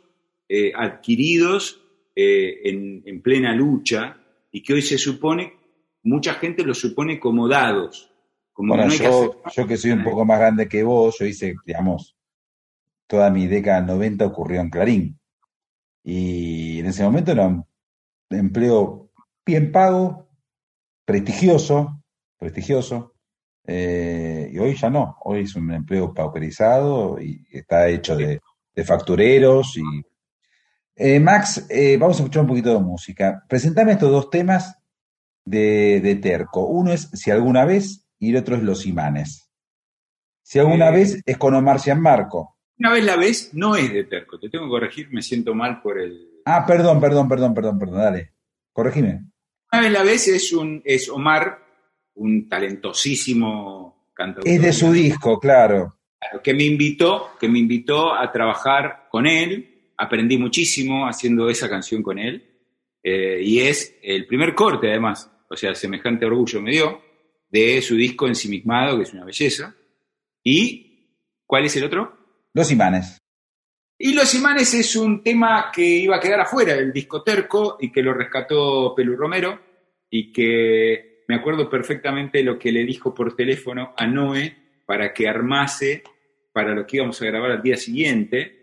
eh, adquiridos eh, en plena lucha y que hoy se supone, mucha gente lo supone como dados. Como Bueno, no hay que yo, yo que soy un poco más grande que vos, yo hice, digamos, toda mi década del 90 ocurrió en Clarín. Y en ese momento era un empleo bien pago, prestigioso, prestigioso, eh, y hoy ya no, hoy es un empleo pauperizado y está hecho de, de factureros. Y... Eh, Max, eh, vamos a escuchar un poquito de música. Presentame estos dos temas de, de Terco. Uno es Si alguna vez y el otro es Los imanes. Si alguna Eh. vez es con Omar Gianmarco. Una vez la vez no es de terco, te tengo que corregir, me siento mal por el... Ah, perdón, perdón, perdón, perdón, perdón, dale. Corregime. Una vez la vez es, un, es Omar, un talentosísimo cantautor. Es de su disco, claro. que me invitó, que me invitó a trabajar con él. Aprendí muchísimo haciendo esa canción con él. Eh, y es el primer corte, además, o sea, semejante orgullo me dio, de su disco Ensimismado, que es una belleza. ¿Y cuál es el otro? Los imanes. Y Los Imanes es un tema que iba a quedar afuera del disco Terco y que lo rescató Pelu Romero y que me acuerdo perfectamente lo que le dijo por teléfono a Noé para que armase para lo que íbamos a grabar al día siguiente.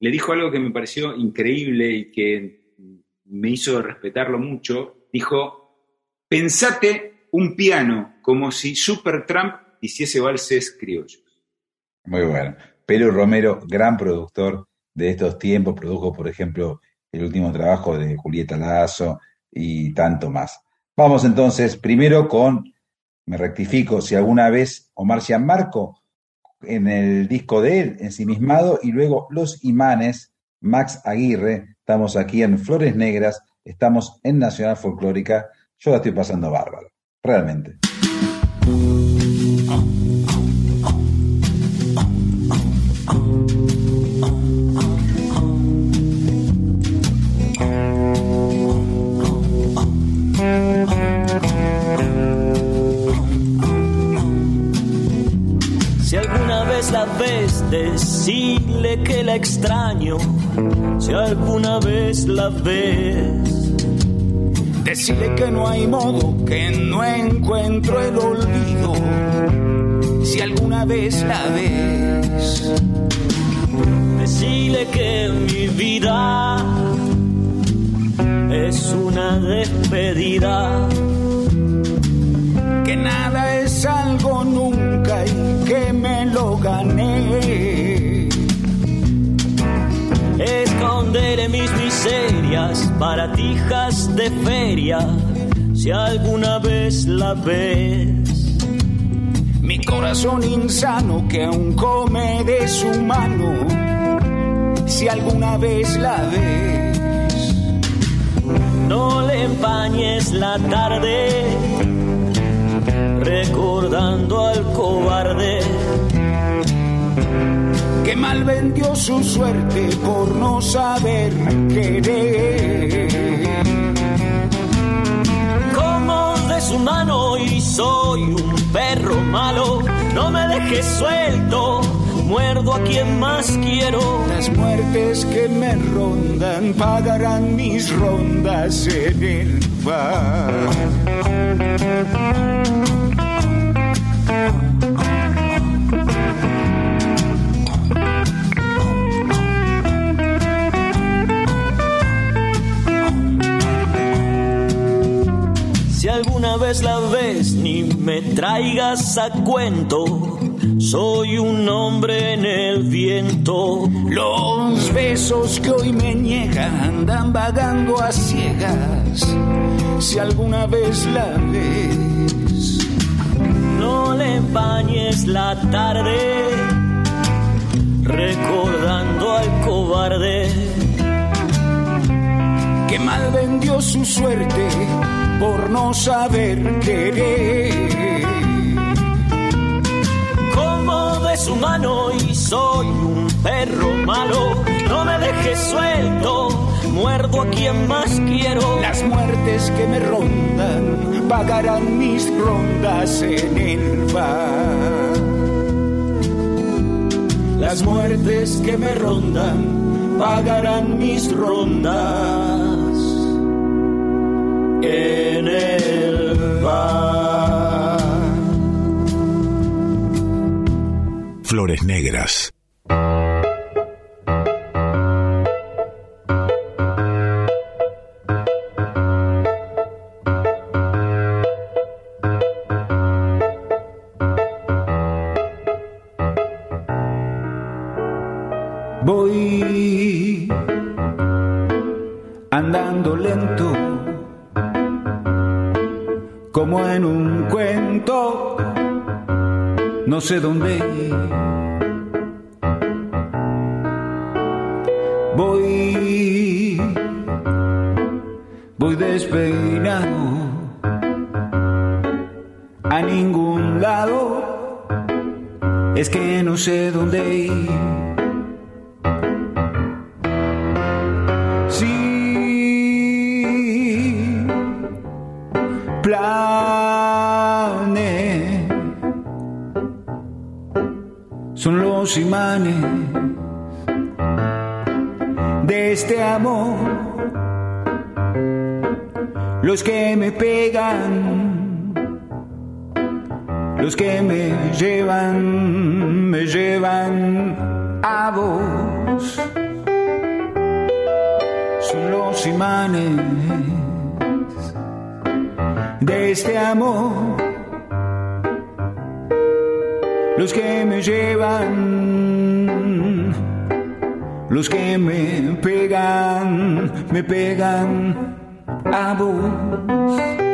Le dijo algo que me pareció increíble y que me hizo respetarlo mucho. Dijo, pensate un piano como si Supertramp hiciese valses criollos. Muy bueno. Pelu Romero, gran productor de estos tiempos, produjo, por ejemplo, el último trabajo de Julieta Lazo y tanto más. Vamos entonces, primero con, me rectifico, si alguna vez Omar Gianmarco en el disco de él, ensimismado, y luego Los Imanes, Max Aguirre, estamos aquí en Flores Negras, estamos en Nacional Folclórica, yo la estoy pasando bárbaro, realmente. Decirle que la extraño. Si alguna vez la ves, Decirle que no hay modo, que no encuentro el olvido. Si alguna vez la ves, decirle que mi vida es una despedida. que nada es algo nunca y que me lo gané. Esconderé mis miserias, baratijas de feria, si alguna vez la ves. Mi corazón insano que aún come de su mano, si alguna vez la ves. No le empañes la tarde recordando al cobarde que mal vendió su suerte por no saber querer. Como de su mano y soy un perro malo, no me dejes suelto, muerdo a quien más quiero. Las muertes que me rondan pagarán mis rondas en el bar. Si alguna vez la ves, ni me traigas a cuento. Soy un hombre en el viento. Los besos que hoy me niegan andan vagando a ciegas. Si alguna vez la ves, No le empañes la tarde recordando al cobarde. que mal vendió su suerte por no saber querer. Como de su mano y soy un perro malo. No me dejes suelto, muerdo a quien más quiero. Las muertes que me rondan pagarán mis rondas en el bar. Las muertes que me rondan pagarán mis rondas en el. Flores Negras. No sé dónde. Son los imanes de este amor, los que me llevan, los que me pegan, me pegan a vos.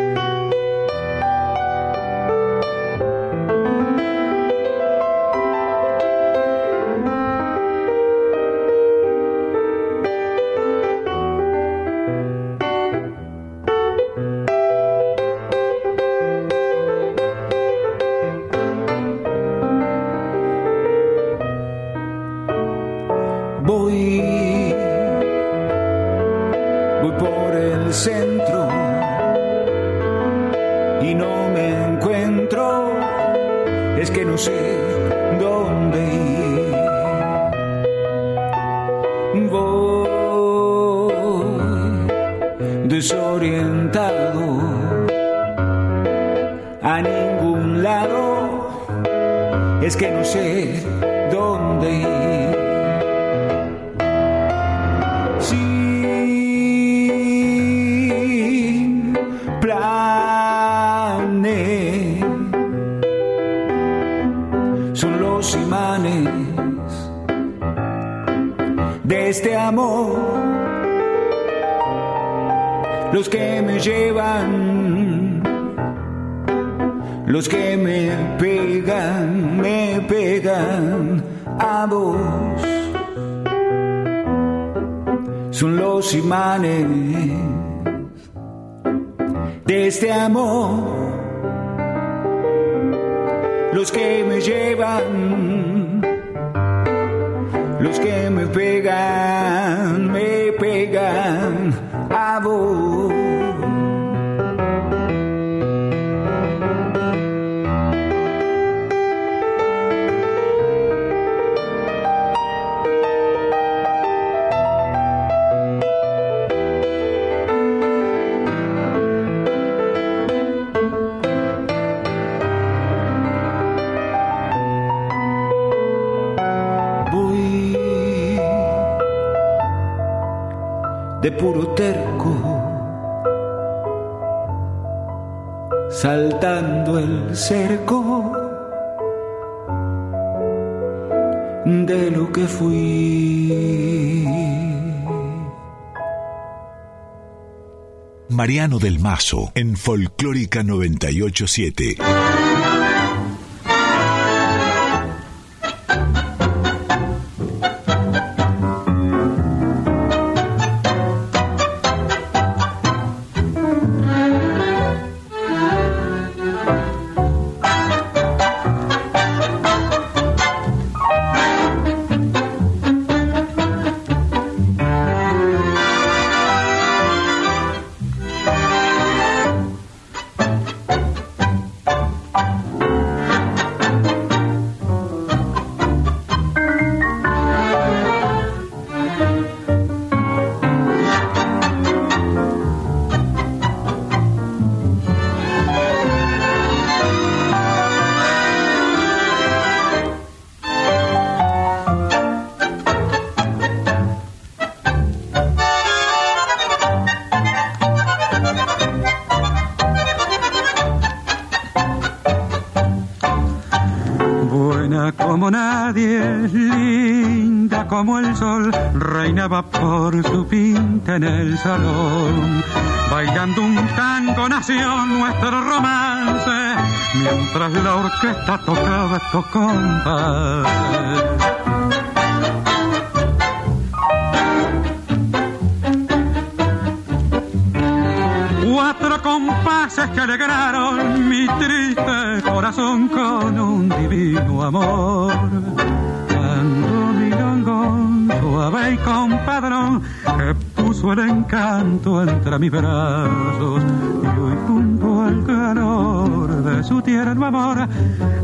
Mariano del Mazo en Folclórica 987. En el salón, bailando un tango nació nuestro romance, mientras la orquesta tocaba estos compases. Cuatro compases que alegraron mi triste corazón con un divino amor. Suave y compadrón, el encanto entre mis brazos. Y hoy junto al calor de su tierno amor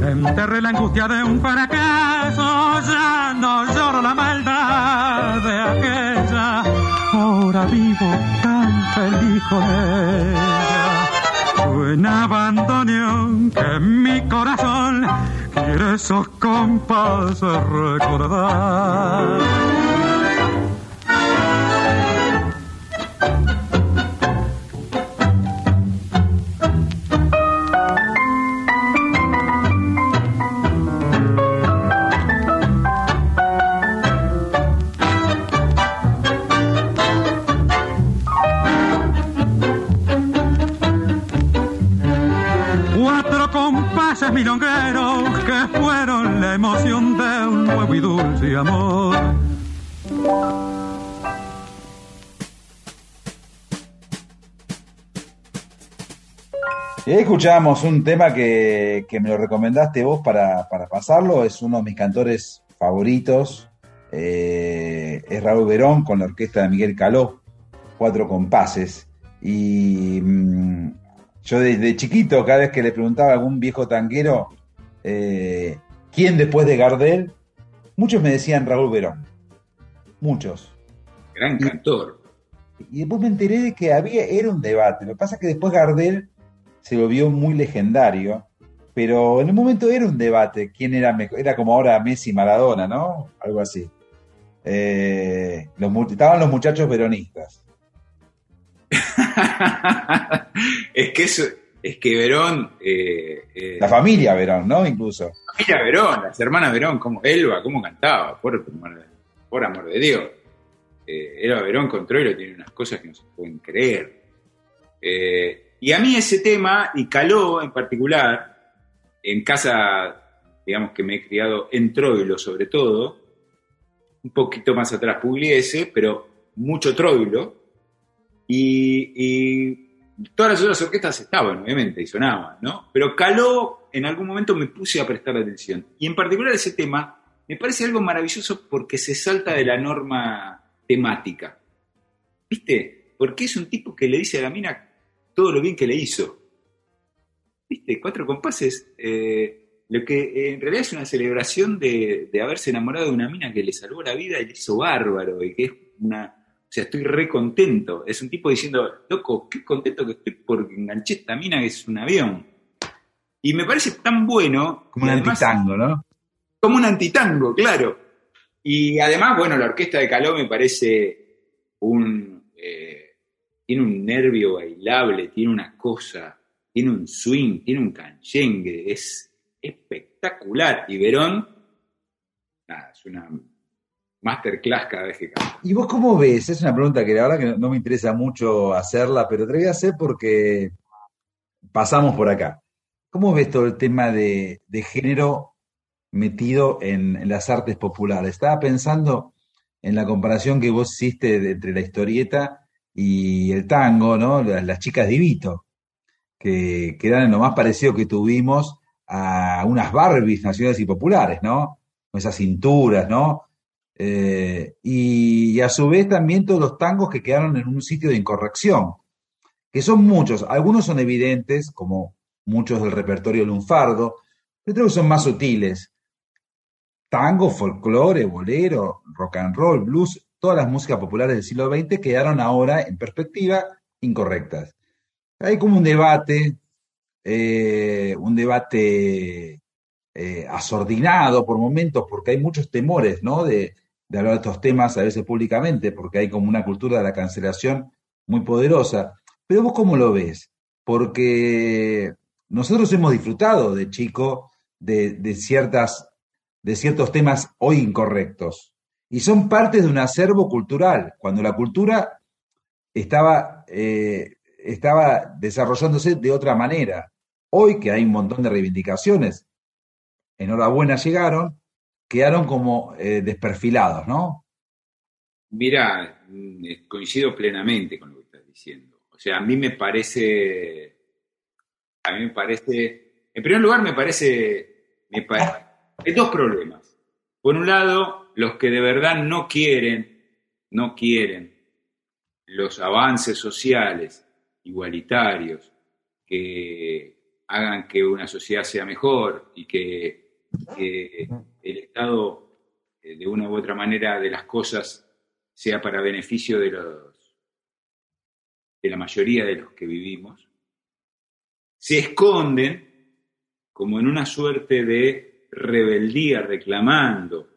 enterré la angustia de un fracaso ya no lloro la maldad de aquella ahora vivo tan feliz con ella. Fue en abandono que mi corazón quiere esos compases recordar que fueron la emoción de un nuevo y dulce amor. Escuchábamos un tema que, me lo recomendaste vos para, pasarlo, es uno de mis cantores favoritos, eh, es Raúl Verón con la orquesta de Miguel Caló, cuatro compases. Y mm, yo desde chiquito, cada vez que le preguntaba a algún viejo tanguero eh, quién después de Gardel, muchos me decían Raúl Verón. Muchos. Gran cantor. Y, después me enteré de que había, era un debate. Lo que pasa es que después Gardel se lo vio muy legendario, pero en un momento era un debate. ¿Quién era mejor? Era como ahora Messi Maradona, ¿no? Algo así. Eh, estaban los muchachos veronistas. es que eso, es que Verón. Eh, eh, la familia Verón, ¿no? Incluso. La familia Verón, las hermanas Verón, como Elba, cómo cantaba, por, por amor de Dios. Eh, Eva Verón con Troilo tiene unas cosas que no se pueden creer. Eh, y a mí ese tema, y Caló en particular, en casa, digamos que me he criado en Troilo sobre todo, un poquito más atrás Pugliese, pero mucho Troilo, y, todas las otras orquestas estaban, obviamente, y sonaban, ¿no? Pero Caló, en algún momento me puse a prestar atención. Y en particular ese tema me parece algo maravilloso porque se salta de la norma temática. ¿Viste? Porque es un tipo que le dice a la mina todo lo bien que le hizo. ¿Viste? Cuatro compases. eh, lo que en realidad es una celebración de, de haberse enamorado de una mina que le salvó la vida y le hizo bárbaro y que es una. O sea, estoy re contento. Es un tipo diciendo, loco, qué contento que estoy porque enganché esta mina que es un avión. Y me parece tan bueno. Como un además- antitango, ¿no? como un antitango, claro. Y además, bueno, la orquesta de Caló me parece un. eh, tiene un nervio bailable, tiene una cosa, tiene un swing, tiene un canchengue, es espectacular. Y Verón, nada, es una masterclass cada vez que. ¿Y vos cómo ves? Es una pregunta que la verdad que no me interesa mucho hacerla, pero te voy a hacer porque pasamos por acá. ¿Cómo ves todo el tema de, de género metido en, las artes populares? Estaba pensando en la comparación que vos hiciste entre la historieta y el tango, ¿no? Las, chicas de Vito, que, que eran lo más parecido que tuvimos a unas Barbies nacionales y populares, ¿no? Esas cinturas, ¿no? Eh, y, a su vez también todos los tangos que quedaron en un sitio de incorrección, que son muchos, algunos son evidentes, como muchos del repertorio lunfardo, pero otros son más sutiles. Tango, folclore, bolero, rock and roll, blues, todas las músicas populares del siglo XX quedaron ahora en perspectiva incorrectas. Hay como un debate, eh, un debate eh, asordinado por momentos, porque hay muchos temores, ¿no? De, de hablar de estos temas a veces públicamente, porque hay como una cultura de la cancelación muy poderosa. Pero vos cómo lo ves? Porque nosotros hemos disfrutado de chico de, de ciertas, de ciertos temas hoy incorrectos. Y son parte de un acervo cultural, cuando la cultura estaba, eh, estaba desarrollándose de otra manera. Hoy que hay un montón de reivindicaciones, enhorabuena llegaron, quedaron como eh, desperfilados, ¿no? Mira, mm, coincido plenamente con lo que estás diciendo. O sea, a mí me parece, a mí me parece, en primer lugar me parece, me pa- hay dos problemas. Por un lado, los que de verdad no quieren, no quieren los avances sociales igualitarios que hagan que una sociedad sea mejor y que, que el Estado, eh, de una u otra manera, de las cosas sea para beneficio de los de la mayoría de los que vivimos, se esconden como en una suerte de rebeldía reclamando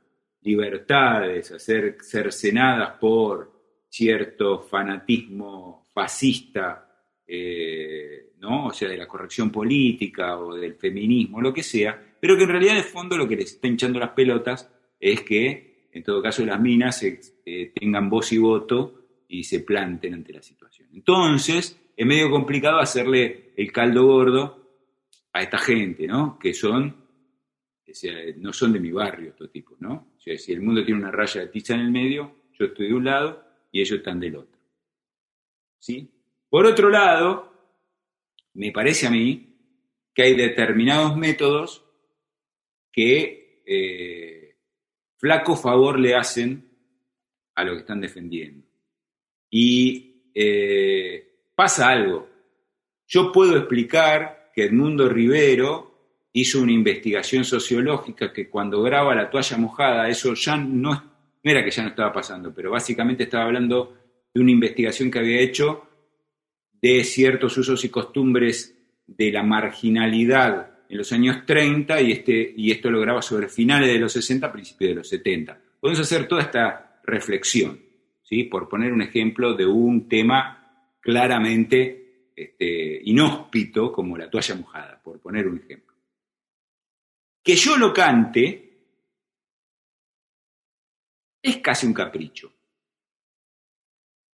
libertades, a ser cercenadas por cierto fanatismo fascista, eh, ¿no? O sea, de la corrección política o del feminismo, lo que sea, pero que en realidad de fondo lo que les está hinchando las pelotas es que, en todo caso, las minas eh, tengan voz y voto y se planten ante la situación. Entonces, es medio complicado hacerle el caldo gordo a esta gente, ¿no? Que son, o sea, no son de mi barrio estos tipos, ¿no? O sea, si el mundo tiene una raya de tiza en el medio, yo estoy de un lado y ellos están del otro. ¿Sí? Por otro lado, me parece a mí que hay determinados métodos que eh, flaco favor le hacen a lo que están defendiendo. Y eh, pasa algo. Yo puedo explicar que Edmundo Rivero hizo una investigación sociológica que cuando graba la toalla mojada, eso ya no, no era que ya no estaba pasando, pero básicamente estaba hablando de una investigación que había hecho de ciertos usos y costumbres de la marginalidad en los años 30 y, este, y esto lo graba sobre finales de los 60, principios de los 70. Podemos hacer toda esta reflexión, ¿sí? por poner un ejemplo de un tema claramente este, inhóspito como la toalla mojada, por poner un ejemplo. Que yo lo cante es casi un capricho.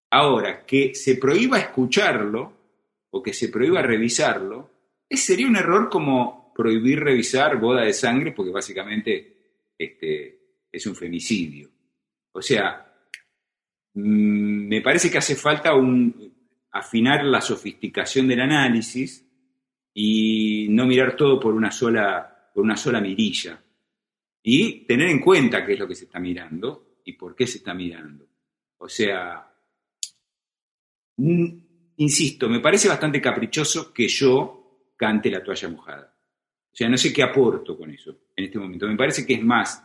Ahora, que se prohíba escucharlo o que se prohíba revisarlo, ese sería un error como prohibir revisar boda de sangre, porque básicamente este, es un femicidio. O sea, mm, me parece que hace falta afinar la sofisticación del análisis y no mirar todo por una sola, por una sola mirilla. Y tener en cuenta qué es lo que se está mirando y por qué se está mirando. O sea, mm, insisto, me parece bastante caprichoso que yo cante la toalla mojada. Sea, no sé qué aporto con eso en este momento. Me parece que es más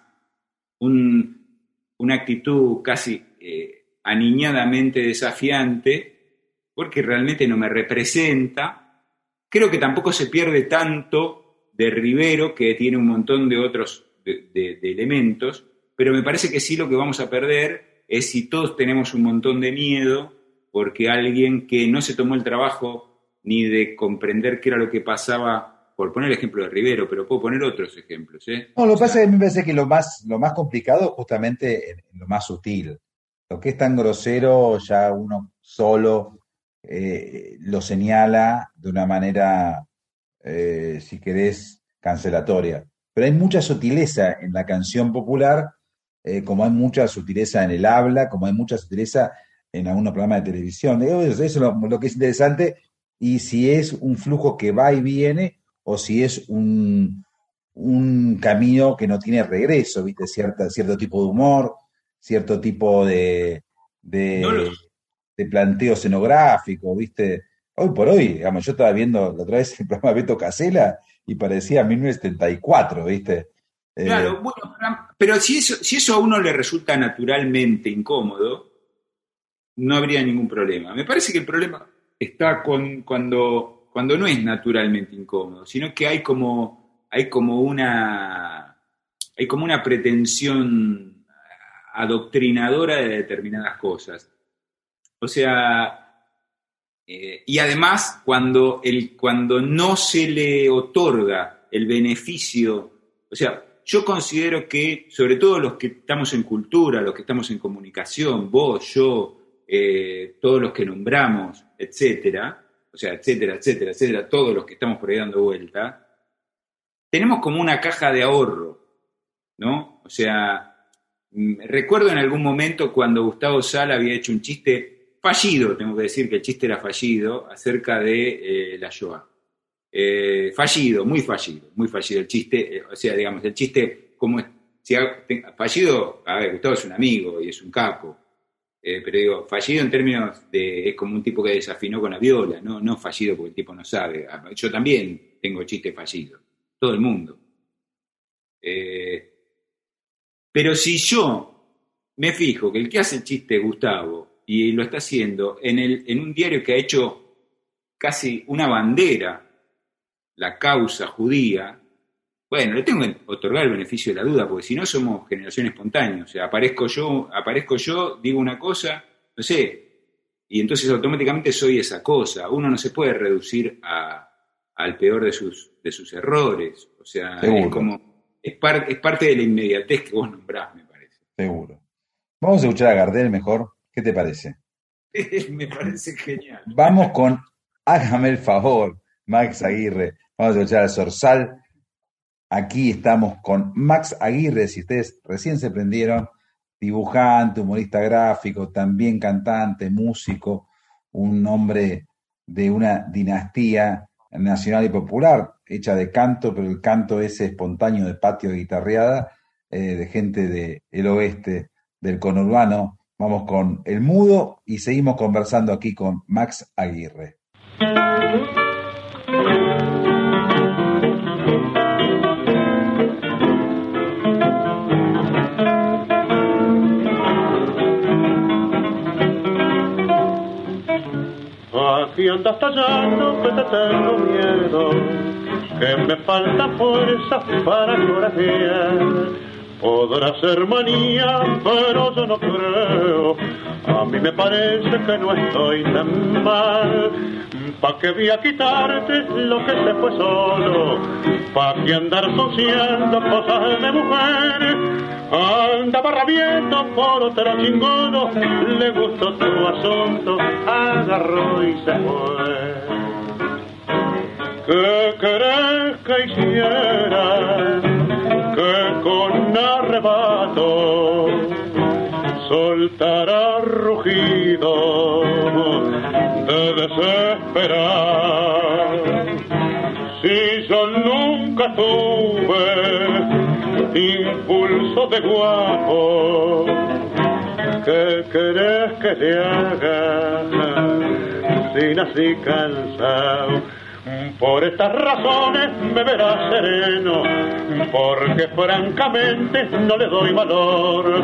una actitud casi eh, aniñadamente desafiante, porque realmente no me representa. Creo que tampoco se pierde tanto de Rivero, que tiene un montón de otros de elementos, pero me parece que sí lo que vamos a perder es si todos tenemos un montón de miedo porque alguien que no se tomó el trabajo ni de comprender qué era lo que pasaba, por poner el ejemplo de Rivero, pero puedo poner otros ejemplos. ¿eh? No, lo que pasa es que me parece que lo más, lo más complicado justamente en, lo más sutil. Lo que es tan grosero ya uno solo eh, lo señala de una manera, eh, si querés, cancelatoria. Pero hay mucha sutileza en la canción popular, como hay mucha sutileza en el habla, como hay mucha sutileza en algún programa de televisión. Eso es lo, que es interesante y si es un flujo que va y viene o si es un, un camino que no tiene regreso, ¿viste? Cierta, cierto tipo de humor, cierto tipo de, de, planteo escenográfico, ¿viste? Hoy por hoy, digamos, yo estaba viendo la otra vez el programa Beto Casela y parecía 1974, ¿viste? Claro, eh, bueno, pero si eso, si eso a uno le resulta naturalmente incómodo, no habría ningún problema. Me parece que el problema está con cuando, cuando no es naturalmente incómodo, sino que hay como, hay como una hay como una pretensión adoctrinadora de determinadas cosas. O sea, eh, y además cuando, el, cuando no se le otorga el beneficio, o sea, yo considero que, sobre todo los que estamos en cultura, los que estamos en comunicación, vos, yo, eh, todos los que nombramos, etcétera, o sea, etcétera, etcétera, etcétera, todos los que estamos por ahí dando vuelta, tenemos como una caja de ahorro, ¿no? O sea, mm, recuerdo en algún momento cuando Gustavo Sala había hecho un chiste fallido, tengo que decir que el chiste era fallido, acerca de eh, la Shoah. Eh, fallido, muy fallido, muy fallido el chiste, o sea, digamos, el chiste como si fallido, a ver, Gustavo es un amigo y es un capo, eh, pero digo, fallido en términos de, es como un tipo que desafinó con la viola, no, no fallido porque el tipo no sabe. Ah, yo también tengo chistes fallidos, todo el mundo. Eh, pero si yo me fijo que el que hace el chiste Gustavo y lo está haciendo en, el, en un diario que ha hecho casi una bandera, la causa judía, bueno, le tengo que otorgar el beneficio de la duda, porque si no somos generación espontánea. O sea, aparezco yo, aparezco yo, digo una cosa, no sé, y entonces automáticamente soy esa cosa. Uno no se puede reducir al peor de sus, de sus errores. O sea, es como, es, es parte de la inmediatez que vos nombrás, me parece. Seguro. Vamos a escuchar a Gardel mejor. ¿Qué te parece? me parece genial. Vamos con Hágame el favor, Max Aguirre. Vamos a escuchar a Sorsal Aquí estamos con Max Aguirre, si ustedes recién se prendieron, dibujante, humorista gráfico, también cantante, músico, un hombre de una dinastía nacional y popular, hecha de canto, pero el canto ese espontáneo de patio de guitarreada, eh, de gente del oeste, del conurbano. Vamos con El Mudo y seguimos conversando aquí con Max Aguirre. Y andas tallando que te tengo miedo, que me falta fuerza para corajear. Podrá ser manía, pero yo no creo. A mí me parece que no estoy tan mal. pa' que voy a quitarte lo que se fue solo, pa' que andar asociando cosas de mujer. Andaba rabiendo por otra chingono, le gustó tu asunto, agarró y se fue. ¿Qué querés que hiciera? Que con arrebato soltará rugido de desesperar. Si yo nunca tuve impulso de guapo, ¿qué querés que te haga si nací cansado? Por estas razones me verás sereno, porque francamente no le doy valor.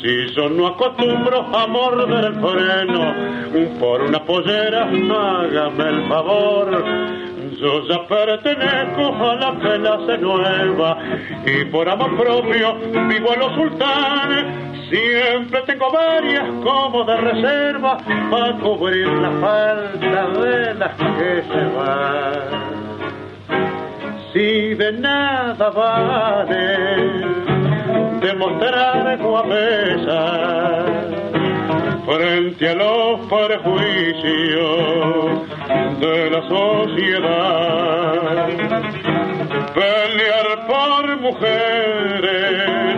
Si yo no acostumbro a morder el freno, por una pollera, hágame el favor. Yo ya pertenezco a la clase nueva y por amor propio vivo a los sultanes. Siempre tengo varias como de reserva para cubrir la falta de las que se van. Si de nada vale demostrar guapesa frente a los prejuicios de la sociedad. Pelear por mujeres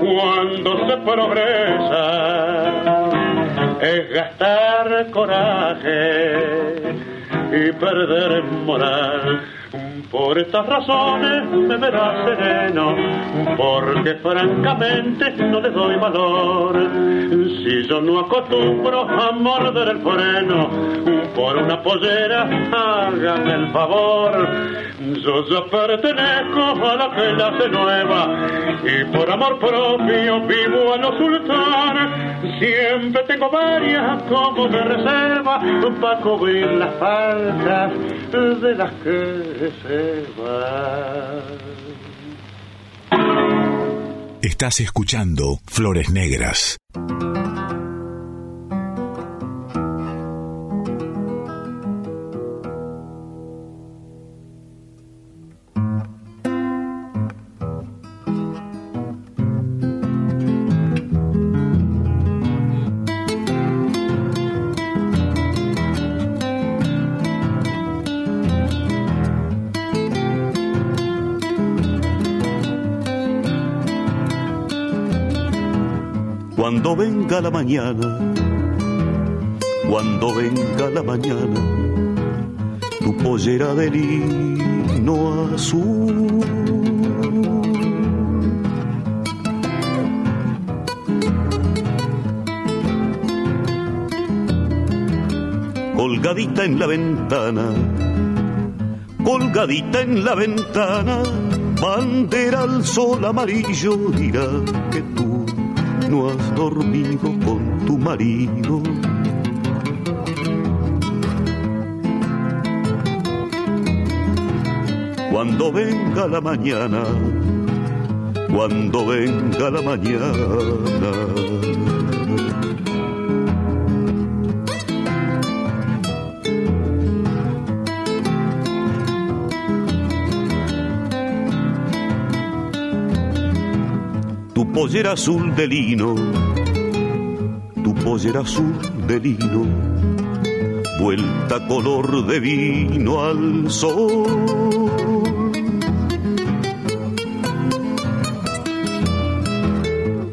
cuando se progresa es gastar coraje y perder moral. Por estas razones me verás sereno, porque francamente no le doy valor. Si yo no acostumbro a morder el freno, por una pollera, hágame el favor. Yo ya pertenezco a la clase nueva y por amor propio vivo a los sultanes. Siempre tengo varias como de reserva para cubrir las faltas de las que se van. Estás escuchando Flores Negras. Venga la mañana, cuando venga la mañana, tu pollera de lino azul. Colgadita en la ventana, colgadita en la ventana, bandera al sol amarillo dirá que tú no has dormido con tu marido. Cuando venga la mañana, cuando venga la mañana. Pollera azul de lino, tu pollera azul de lino, vuelta color de vino al sol.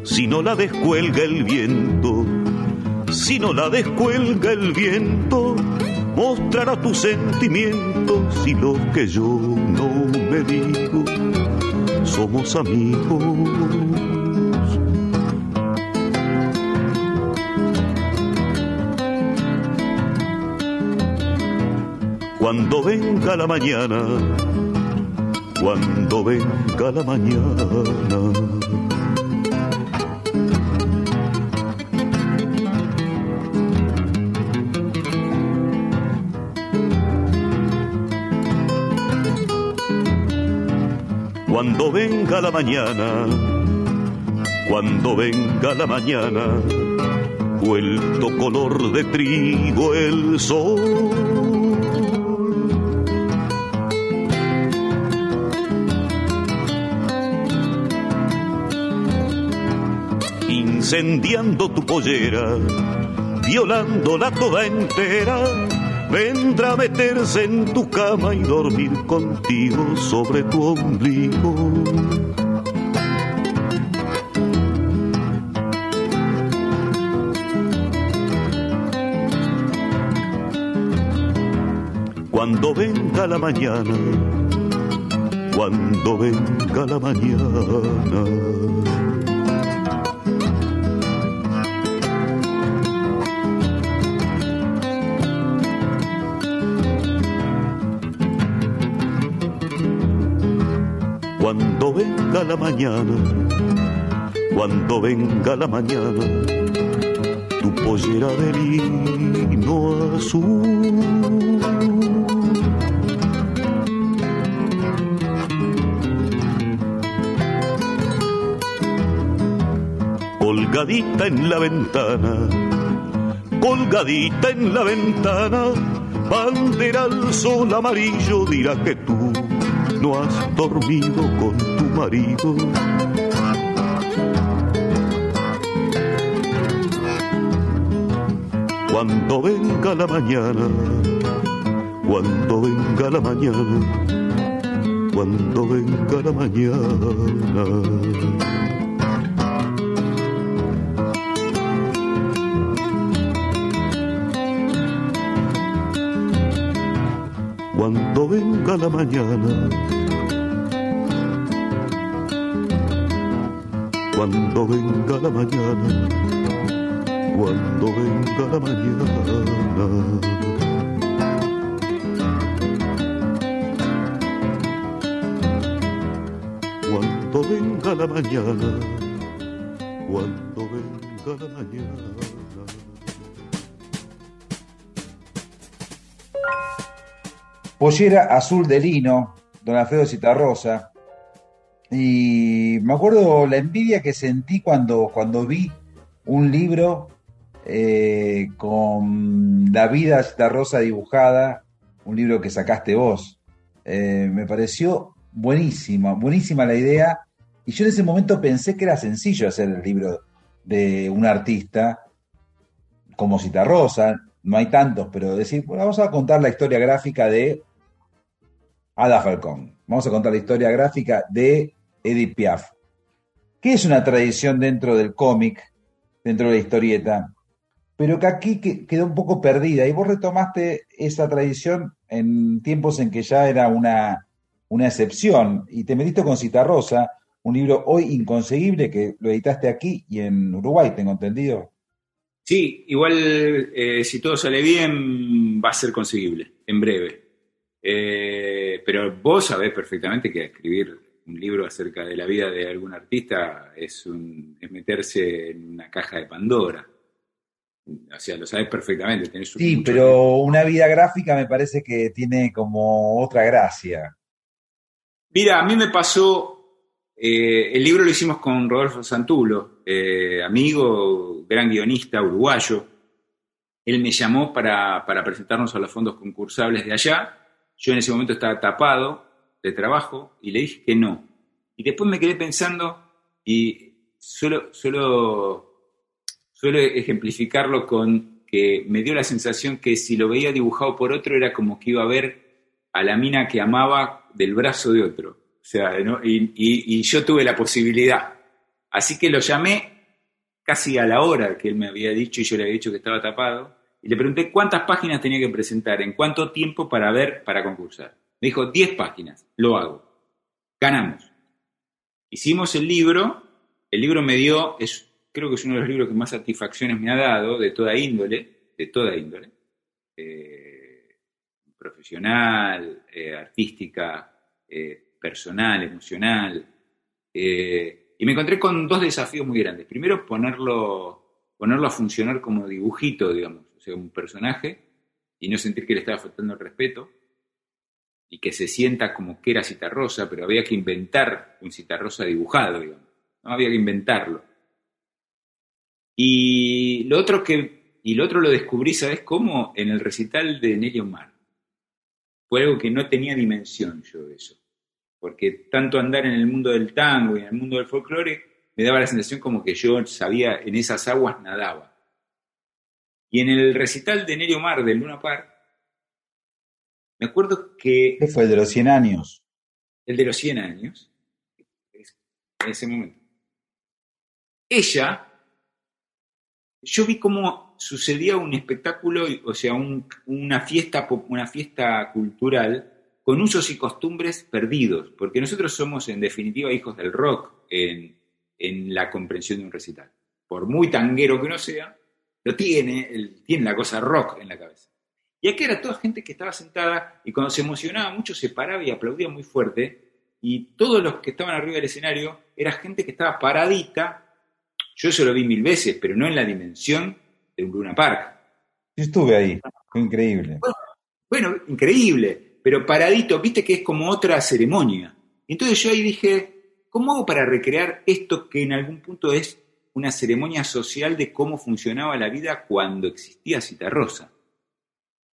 Si no la descuelga el viento, si no la descuelga el viento, mostrará tus sentimientos y lo que yo no me digo, somos amigos. Cuando venga la mañana, cuando venga la mañana. Cuando venga la mañana, cuando venga la mañana, vuelto color de trigo el sol incendiando tu pollera, violándola toda entera, vendrá a meterse en tu cama y dormir contigo sobre tu ombligo. Cuando venga la mañana, cuando venga la mañana. La mañana, cuando venga la mañana, tu pollera de lino azul. colgadita en la ventana, colgadita en la ventana, bandera al sol amarillo dirá que tú no has dormido con marido. Cuando venga la mañana, cuando venga la mañana, cuando venga la mañana. cuando venga la mañana. Cuando venga la mañana, cuando venga la mañana. Cuando venga la mañana, cuando venga la mañana. Pollera azul de lino, don Alfredo Citarrosa. Y me acuerdo la envidia que sentí cuando, cuando vi un libro eh, con la vida Citarrosa dibujada, un libro que sacaste vos. Eh, me pareció buenísima, buenísima la idea. Y yo en ese momento pensé que era sencillo hacer el libro de un artista como Citarrosa. No hay tantos, pero decir, bueno, vamos a contar la historia gráfica de Ada Falcón. Vamos a contar la historia gráfica de Edith Piaf. que es una tradición dentro del cómic, dentro de la historieta? Pero que aquí quedó un poco perdida y vos retomaste esa tradición en tiempos en que ya era una, una excepción y te metiste con Citarrosa, un libro hoy inconseguible que lo editaste aquí y en Uruguay, tengo entendido. Sí, igual eh, si todo sale bien va a ser conseguible en breve. Eh, pero vos sabés perfectamente que escribir un libro acerca de la vida de algún artista es, un, es meterse en una caja de Pandora. O sea, lo sabes perfectamente. Tenés sí, pero una vida gráfica me parece que tiene como otra gracia. Mira, a mí me pasó, eh, el libro lo hicimos con Rodolfo Santulo, eh, amigo, gran guionista uruguayo. Él me llamó para, para presentarnos a los fondos concursables de allá yo en ese momento estaba tapado de trabajo y le dije que no. Y después me quedé pensando y suelo, suelo, suelo ejemplificarlo con que me dio la sensación que si lo veía dibujado por otro era como que iba a ver a la mina que amaba del brazo de otro. Y, y yo tuve la posibilidad. Así que lo llamé casi a la hora que él me había dicho y yo le había dicho que estaba tapado y le pregunté cuántas páginas tenía que presentar, en cuánto tiempo para ver, para concursar. Me dijo, 10 páginas, lo hago. Ganamos. Hicimos el libro, el libro me dio, es, creo que es uno de los libros que más satisfacciones me ha dado, de toda índole, de toda índole, eh, profesional, eh, artística, eh, personal, emocional. y me encontré con dos desafíos muy grandes. Primero, ponerlo, ponerlo a funcionar como dibujito, digamos sea, un personaje, y no sentir que le estaba faltando el respeto, y que se sienta como que era Citarrosa, pero había que inventar un Citarrosa dibujado, digamos. ¿no? Había que inventarlo. Y lo otro que, y lo otro lo descubrí, ¿sabes cómo? En el recital de Nelly Omar. Fue algo que no tenía dimensión yo eso. Porque tanto andar en el mundo del tango y en el mundo del folclore, me daba la sensación como que yo sabía, en esas aguas nadaba. Y en el recital de Nerio Mar del Luna Park, me acuerdo que... ¿Qué fue el de los 100 años? El de los 100 años, en ese momento. Ella, yo vi cómo sucedía un espectáculo, o sea, un- una, fiesta, una fiesta cultural con usos y costumbres perdidos, porque nosotros somos en definitiva hijos del rock en, en la comprensión de un recital. Por muy tanguero que uno sea, lo tiene, el- tiene la cosa rock en la cabeza. Y aquí era toda gente que estaba sentada y cuando se emocionaba mucho se paraba y aplaudía muy fuerte. Y todos los que estaban arriba del escenario era gente que estaba paradita. Yo eso lo vi mil veces, pero no en la dimensión de un Luna Park. Yo estuve ahí, fue increíble. Bueno, increíble, pero paradito, viste que es como otra ceremonia. Entonces yo ahí dije, ¿cómo hago para recrear esto que en algún punto es una ceremonia social de cómo funcionaba la vida cuando existía Citarrosa?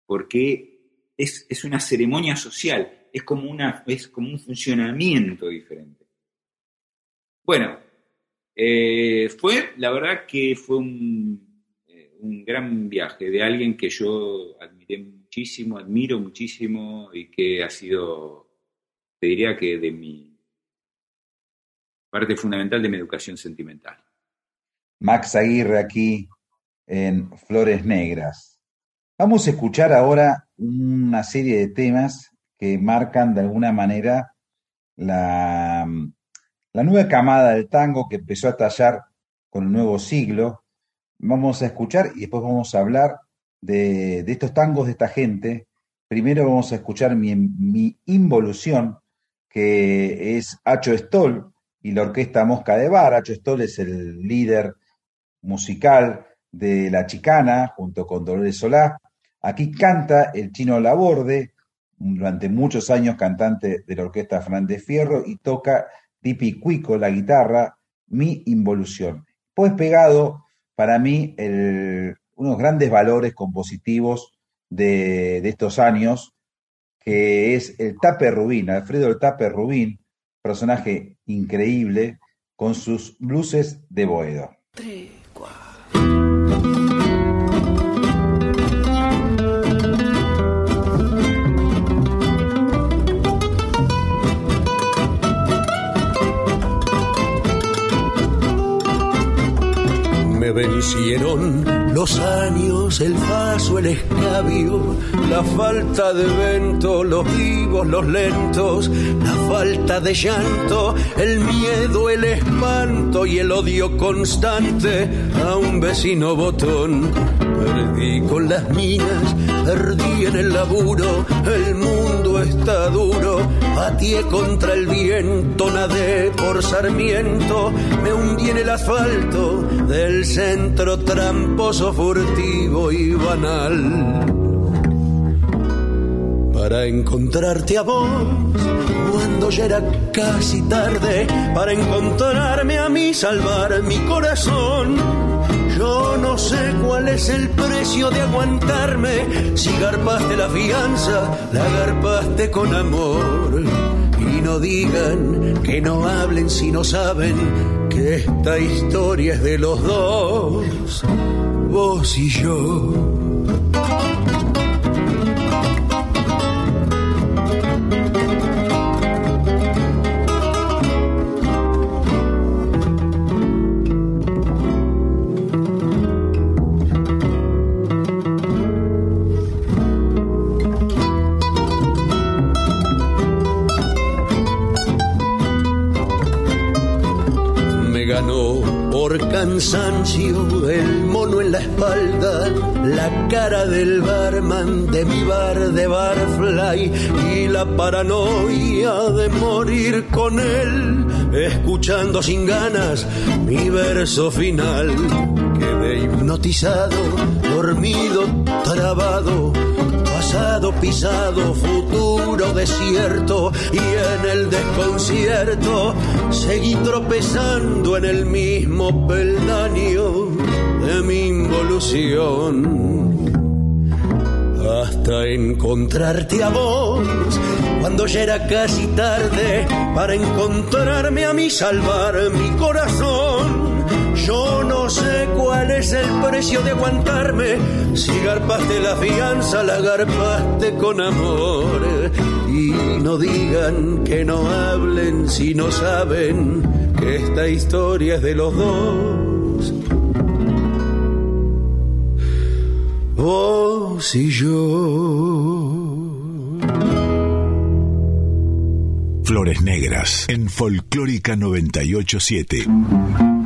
Porque es, es una ceremonia social, es como, una, es como un funcionamiento diferente. Bueno, eh, fue, la verdad que fue un, eh, un gran viaje de alguien que yo admiré muchísimo, admiro muchísimo y que ha sido, te diría que de mi parte fundamental de mi educación sentimental. Max Aguirre aquí en Flores Negras. Vamos a escuchar ahora una serie de temas que marcan de alguna manera la, la nueva camada del tango que empezó a tallar con el nuevo siglo. Vamos a escuchar y después vamos a hablar de, de estos tangos de esta gente. Primero vamos a escuchar mi, mi involución, que es Acho Stoll y la orquesta Mosca de Bar. Acho Stoll es el líder musical de La Chicana, junto con Dolores Solá. Aquí canta el chino Laborde, durante muchos años cantante de la orquesta Fernández Fierro, y toca Dipi Cuico la guitarra, Mi Involución. Pues pegado, para mí, unos grandes valores compositivos de, de, estos años, que es el Tape Rubín, Alfredo el Tape Rubín, personaje increíble, con sus bluses de Boedo. Me vencieron los años, el paso, el escabio, la falta de vento, los vivos, los lentos, la falta de llanto, el miedo, el espanto y el odio constante a un vecino botón. Perdí con las minas, perdí en el laburo, el mundo está duro, pateé contra el viento, nadé por Sarmiento, me hundí en el asfalto del centro tramposo, furtivo y banal. Para encontrarte a vos, cuando ya era casi tarde, para encontrarme a mí, salvar mi corazón. Yo no sé cuál es el precio de aguantarme, si garpaste la fianza, la garpaste con amor. Y no digan que no hablen si no saben que esta historia es de los dos, vos y yo. Cansancio, el mono en la espalda, la cara del barman de mi bar de barfly y la paranoia de morir con él, escuchando sin ganas mi verso final. Quedé hipnotizado, dormido, trabado, pasado pisado, futuro desierto y en el desconcierto seguí tropezando en el mismo peldaño de mi involución hasta encontrarte a vos cuando ya era casi tarde para encontrarme a mí salvar mi corazón. Yo no sé cuál es el precio de aguantarme. Si garpaste la fianza, la garpaste con amor. No digan que no hablen si no saben que esta historia es de los dos. Vos y yo. Flores Negras en Folclórica 987.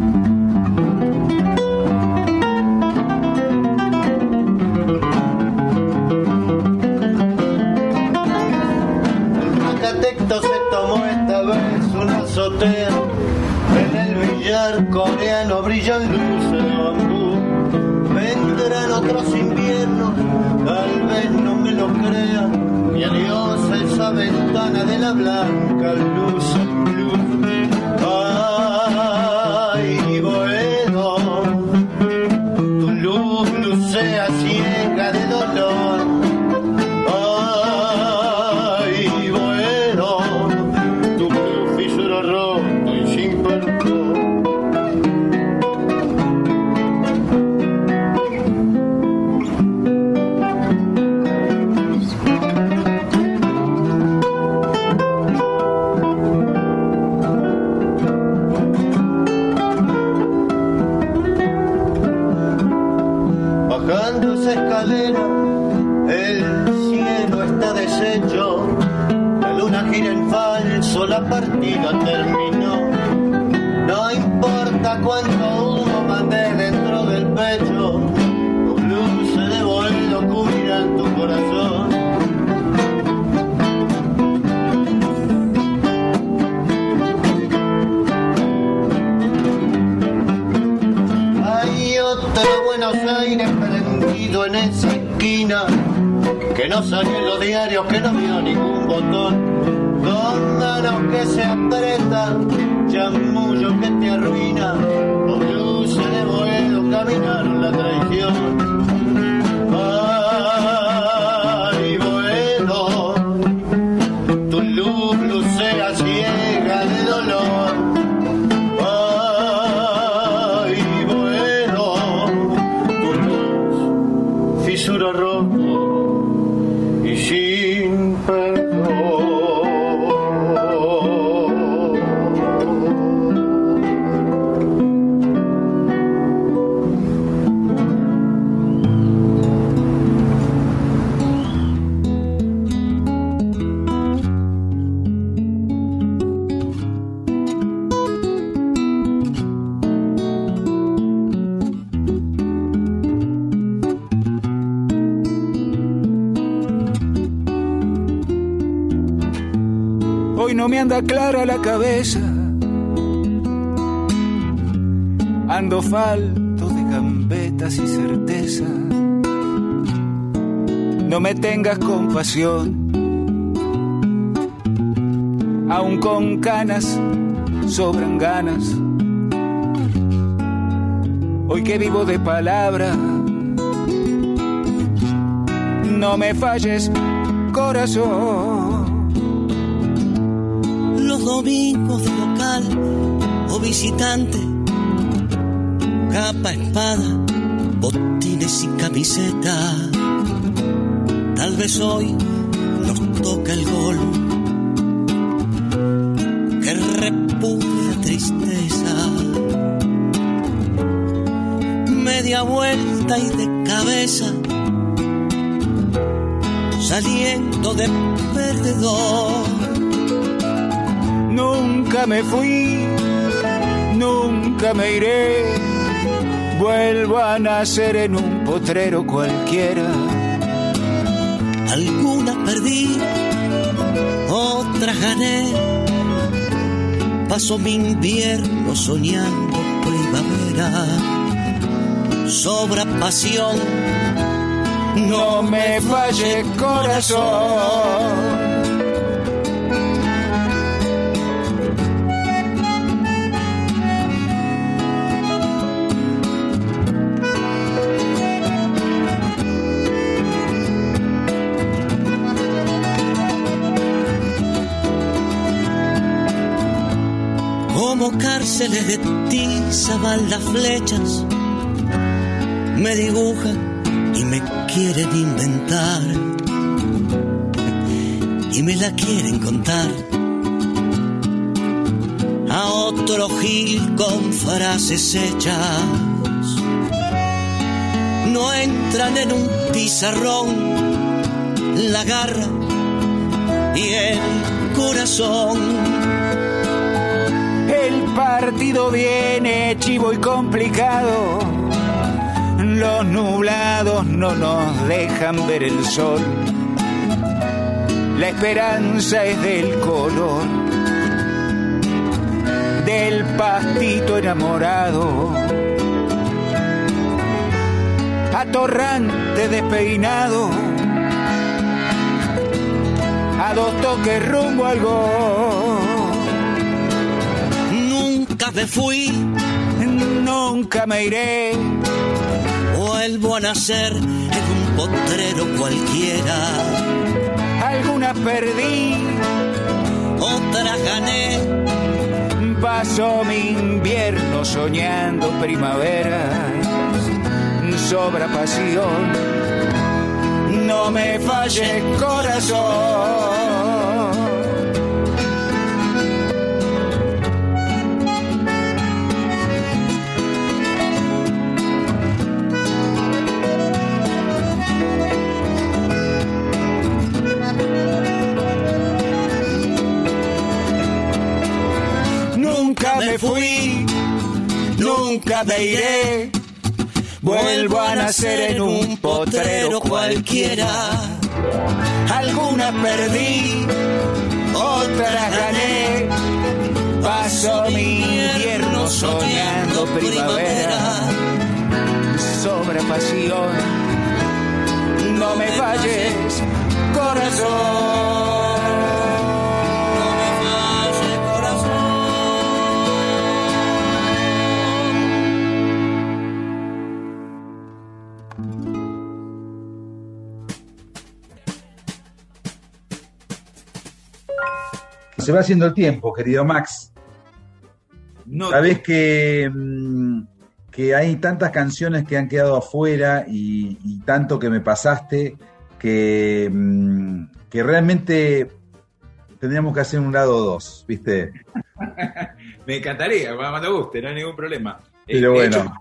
Azotea. En el billar coreano brillan luces de bambú. Vendrán otros inviernos, tal vez no me lo crean. Y adiós esa ventana de la blanca luz luz. Que no salió en los diarios, que no vio ningún botón. Con manos que se apretan, chamullo que te arruina, los luces de vuelo caminaron la clara la cabeza. Ando falto de gambetas y certeza. No me tengas compasión. Aún con canas sobran ganas. Hoy que vivo de palabra. No me falles, corazón. Visitante, capa, espada, botines y camiseta. Tal vez hoy nos toca el gol que repudia tristeza. Media vuelta y de cabeza, saliendo de perdedor. Nunca me fui, nunca me iré. Vuelvo a nacer en un potrero cualquiera. Algunas perdí, otras gané. Paso mi invierno soñando primavera. Sobra pasión, No me falle corazón. Como cárceles de tiza van las flechas, me dibujan y me quieren inventar. Y me la quieren contar. A otro gil con frases hechas, no entran en un pizarrón la garra y el corazón partido viene chivo y complicado. Los nublados no nos dejan ver el sol. La esperanza es del color del pastito enamorado. Atorrante despeinado. A dos toques rumbo al gol me fui, nunca me iré. Vuelvo a nacer en un potrero cualquiera. Algunas perdí, otras gané. Paso mi invierno soñando primavera. Sobra pasión, no me falle corazón. Fui, nunca me iré. Vuelvo a nacer en un potrero cualquiera. Algunas perdí, otras gané. Paso mi invierno soñando primavera. Sobra pasión, no me falles, corazón. Se va haciendo el tiempo, querido Max. No, Sabés que, mm, que hay tantas canciones que han quedado afuera y, y tanto que me pasaste que, mm, que realmente tendríamos que hacer un lado dos, ¿viste? me encantaría, cuando te guste, no hay ningún problema. Eh, Pero bueno. hecho,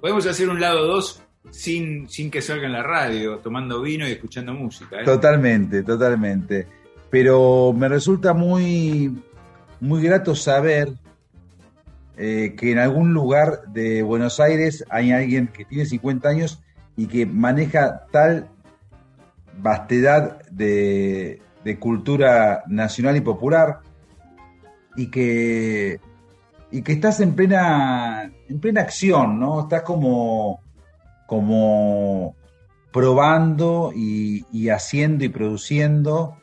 podemos hacer un lado dos sin, sin que salga en la radio, tomando vino y escuchando música. ¿eh? Totalmente, totalmente. Pero me resulta muy, muy grato saber eh, que en algún lugar de Buenos Aires hay alguien que tiene 50 años y que maneja tal vastedad de, cultura nacional y popular y que, y que estás en plena, en plena acción, ¿no? Estás como, como probando y haciendo y produciendo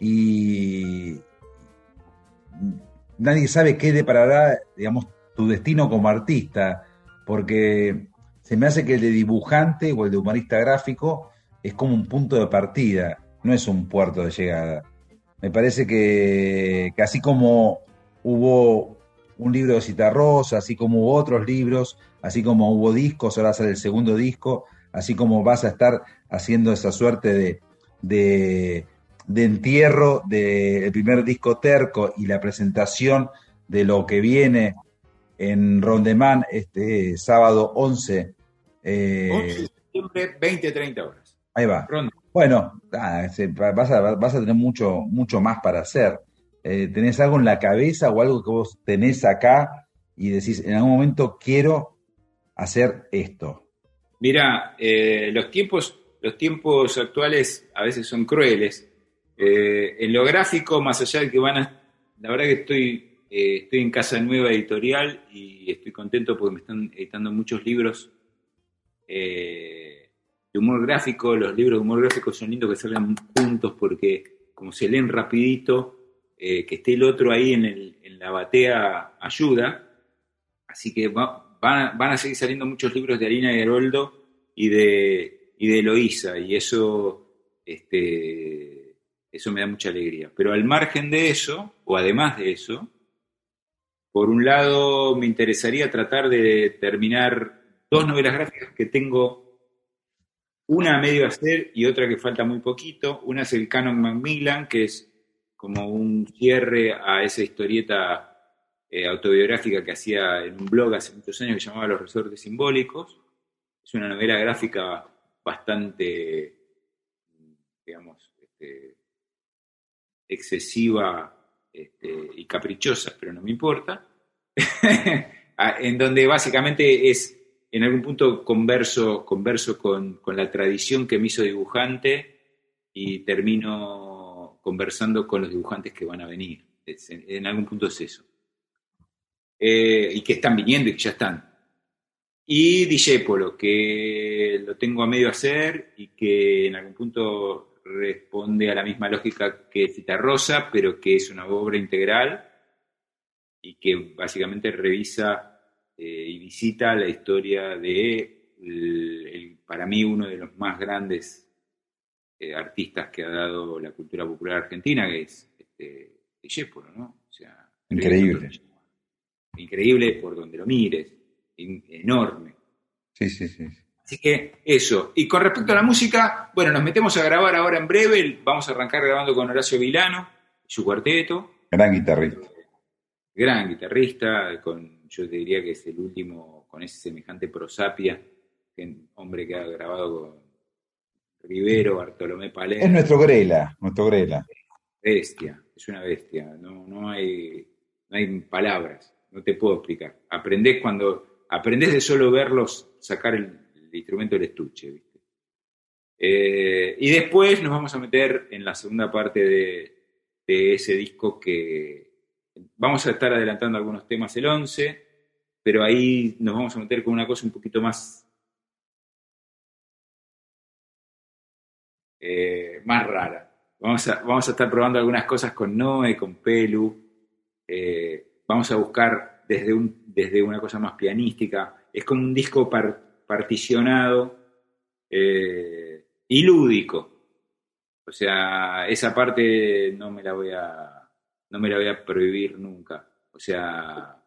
y nadie sabe qué deparará, digamos, tu destino como artista, porque se me hace que el de dibujante o el de humorista gráfico es como un punto de partida, no es un puerto de llegada. Me parece que, que así como hubo un libro de Citarrosa, así como hubo otros libros, así como hubo discos, ahora sale el segundo disco, así como vas a estar haciendo esa suerte de, de, de entierro del primer disco terco y la presentación de lo que viene en Rondemán este sábado 11. eh, 11 de septiembre, 20-30 horas. ahí va. Ronda. Bueno, ah, vas, a, vas a tener mucho, mucho más para hacer. Eh, ¿Tenés algo en la cabeza o algo que vos tenés acá y decís, en algún momento quiero hacer esto? Mira, eh, los tiempos, los tiempos actuales a veces son crueles. Eh, en lo gráfico, más allá de que van a, la verdad que estoy, eh, estoy en casa nueva editorial y estoy contento porque me están editando muchos libros eh, de humor gráfico. Los libros de humor gráfico son lindos que salgan juntos porque como se leen rapidito, que esté el otro ahí en, la batea ayuda. Así que va- van, van a seguir saliendo muchos libros de Harina y Heroldo y de, y de Eloísa, y eso, este, eso me da mucha alegría. Pero al margen de eso, o además de eso, Por un lado, me interesaría tratar de terminar dos novelas gráficas que tengo, una a medio hacer y otra que falta muy poquito. Una es el Canon Macmillan, que es como un cierre a esa historieta eh, autobiográfica que hacía en un blog hace muchos años que llamaba Los Resortes Simbólicos. Es una novela gráfica bastante, digamos, excesiva este, y caprichosa, pero no me importa, en donde básicamente es, en algún punto converso, converso con, con, la tradición que me hizo dibujante y termino conversando con los dibujantes que van a venir. en, algún punto es eso. Eh, y que están viniendo y que ya están. Y Dijépolo, que lo tengo a medio hacer y que en algún punto responde a la misma lógica que Cita Rosa, pero que es una obra integral y que básicamente revisa eh, y visita la historia de, el, para mí, uno de los más grandes eh, artistas que ha dado la cultura popular argentina, que es este, ¿no? O sea, Increíble. Increíble por donde lo mires, enorme. Sí, sí, sí. Así que eso. Y con respecto a la música, bueno, nos metemos a grabar ahora en breve. Vamos a arrancar grabando con Horacio Vilano, su cuarteto. Gran guitarrista. Gran guitarrista, con, yo te diría que es el último con ese semejante prosapia, que, hombre que ha grabado con Rivero, Bartolomé Palermo. Es nuestro Grela, nuestro Grela. Bestia, es una bestia. No, no, hay, no hay palabras, no te puedo explicar. Aprendés cuando, aprendés de solo verlos sacar el, el instrumento del estuche. Eh, y después nos vamos a meter en la segunda parte de, ese disco que vamos a estar adelantando algunos temas el 11, pero ahí nos vamos a meter con una cosa un poquito más eh, más rara. Vamos a, vamos a estar probando algunas cosas con Noé, con Pelu. Eh, vamos a buscar desde, un, desde una cosa más pianística. Es como un disco para particionado eh, y lúdico. O sea, esa parte no me la voy a, no me la voy a prohibir nunca. O sea,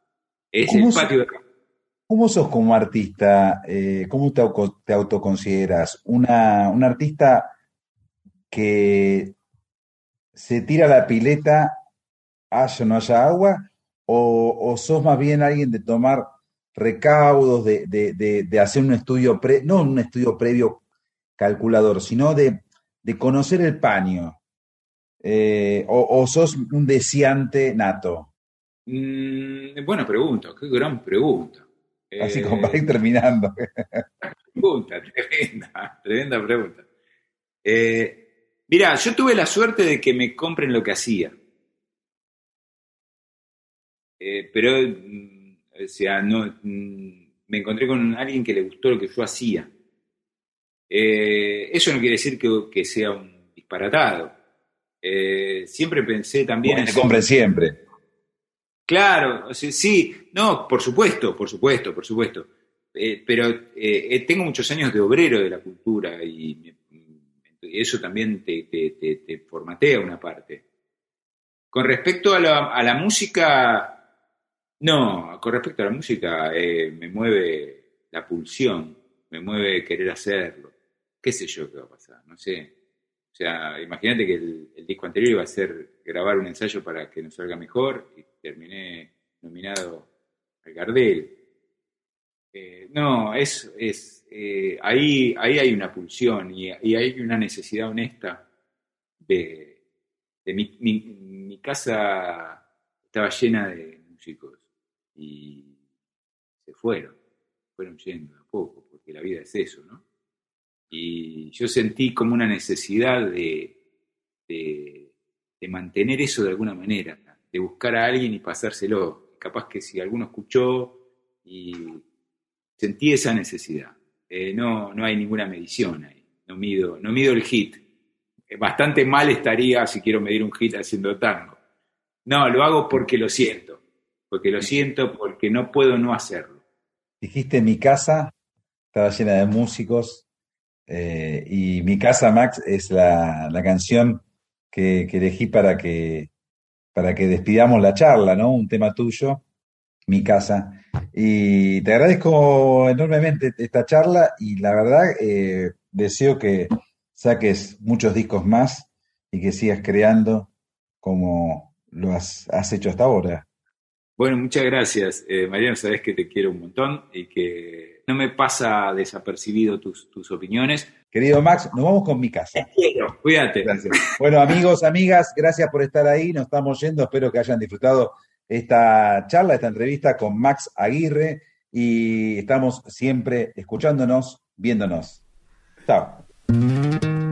es el patio de ¿Cómo sos como artista? Eh, ¿Cómo te, te autoconsideras? ¿Una, ¿Un artista que se tira la pileta, haya o no haya agua? ¿O, o sos más bien alguien de tomar recaudos, de, hacer un estudio, pre, no un estudio previo calculador, sino de, conocer el paño? Eh, o, sos un deseante nato? Mm, buena pregunta, qué gran pregunta. Así como para ir terminando. Pregunta, tremenda, tremenda pregunta. Eh, mira, yo tuve la suerte de que me compren lo que hacía. Eh, pero o sea, no, mm, me encontré con alguien que le gustó lo que yo hacía. Eh, eso no quiere decir que, sea un disparatado. Eh, siempre pensé también... se compre siempre. Claro, sí, no, por supuesto, por supuesto, por supuesto. Eh, pero tengo muchos años de obrero de la cultura y eso también te, te, formatea una parte. Con respecto a la, a la música, no, con respecto a la música, eh, me mueve la pulsión, me mueve querer hacerlo. ¿Qué sé yo qué va a pasar? No sé. O sea, imagínate que el, disco anterior iba a ser grabar un ensayo para que nos salga mejor y terminé nominado al Gardel. Eh, no, es, es eh, ahí, ahí hay una pulsión y, hay una necesidad honesta de, de mi, mi casa estaba llena de músicos y se fueron, fueron yendo a poco, porque la vida es eso, ¿no? Y yo sentí como una necesidad de, de, mantener eso de alguna manera, de buscar a alguien y pasárselo. Capaz que si alguno escuchó y sentí esa necesidad. Eh, no, no hay ninguna medición ahí, no mido, no mido el hit. Bastante mal estaría si quiero medir un hit haciendo tango. No, lo hago porque lo siento porque lo siento, porque no puedo no hacerlo. Dijiste mi casa, estaba llena de músicos, eh, y mi casa, Max, es la, canción que, elegí para que, para que despidamos la charla, ¿no? Un tema tuyo. mi casa. Y te agradezco enormemente esta charla y la verdad eh, deseo que saques muchos discos más y que sigas creando como lo has, hecho hasta ahora. Bueno, muchas gracias, eh, Mariano. Sabes que te quiero un montón y que no me pasa desapercibido tus, tus opiniones. Querido Max, nos vamos con mi casa. quiero, cuídate. Gracias. Bueno, amigos, amigas, gracias por estar ahí. Nos estamos yendo. Espero que hayan disfrutado esta charla, esta entrevista con Max Aguirre y estamos siempre escuchándonos, viéndonos. Chao.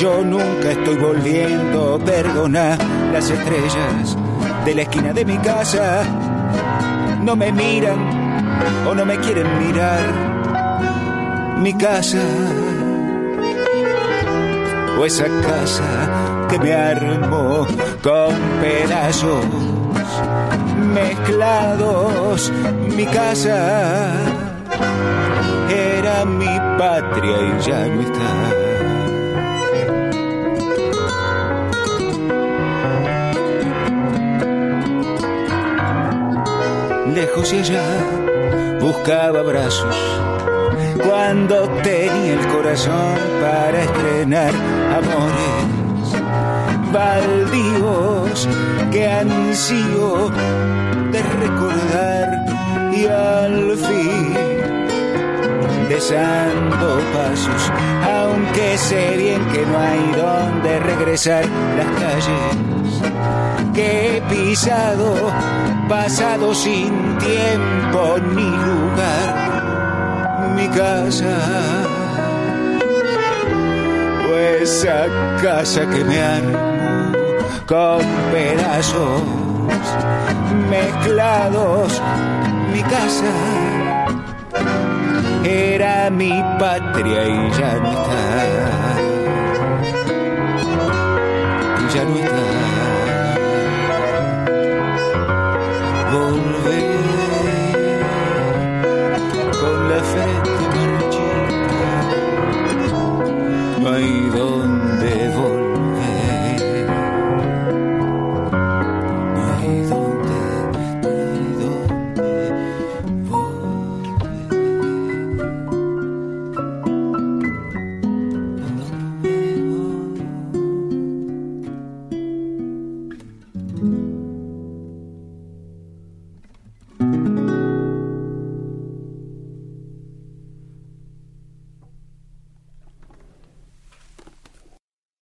Yo nunca estoy volviendo, perdona las estrellas de la esquina de mi casa. No me miran o no me quieren mirar mi casa o esa casa que me armó con pedazos mezclados mi casa era mi patria y ya no está y allá buscaba abrazos. Cuando tenía el corazón para estrenar amores baldíos que ansío de recordar y al fin besando pasos aunque sé bien que no hay donde regresar. Las calles que he pisado pasado sin tiempo ni lugar, mi casa, pues esa casa que me armo con pedazos mezclados, mi casa era mi patria y ya.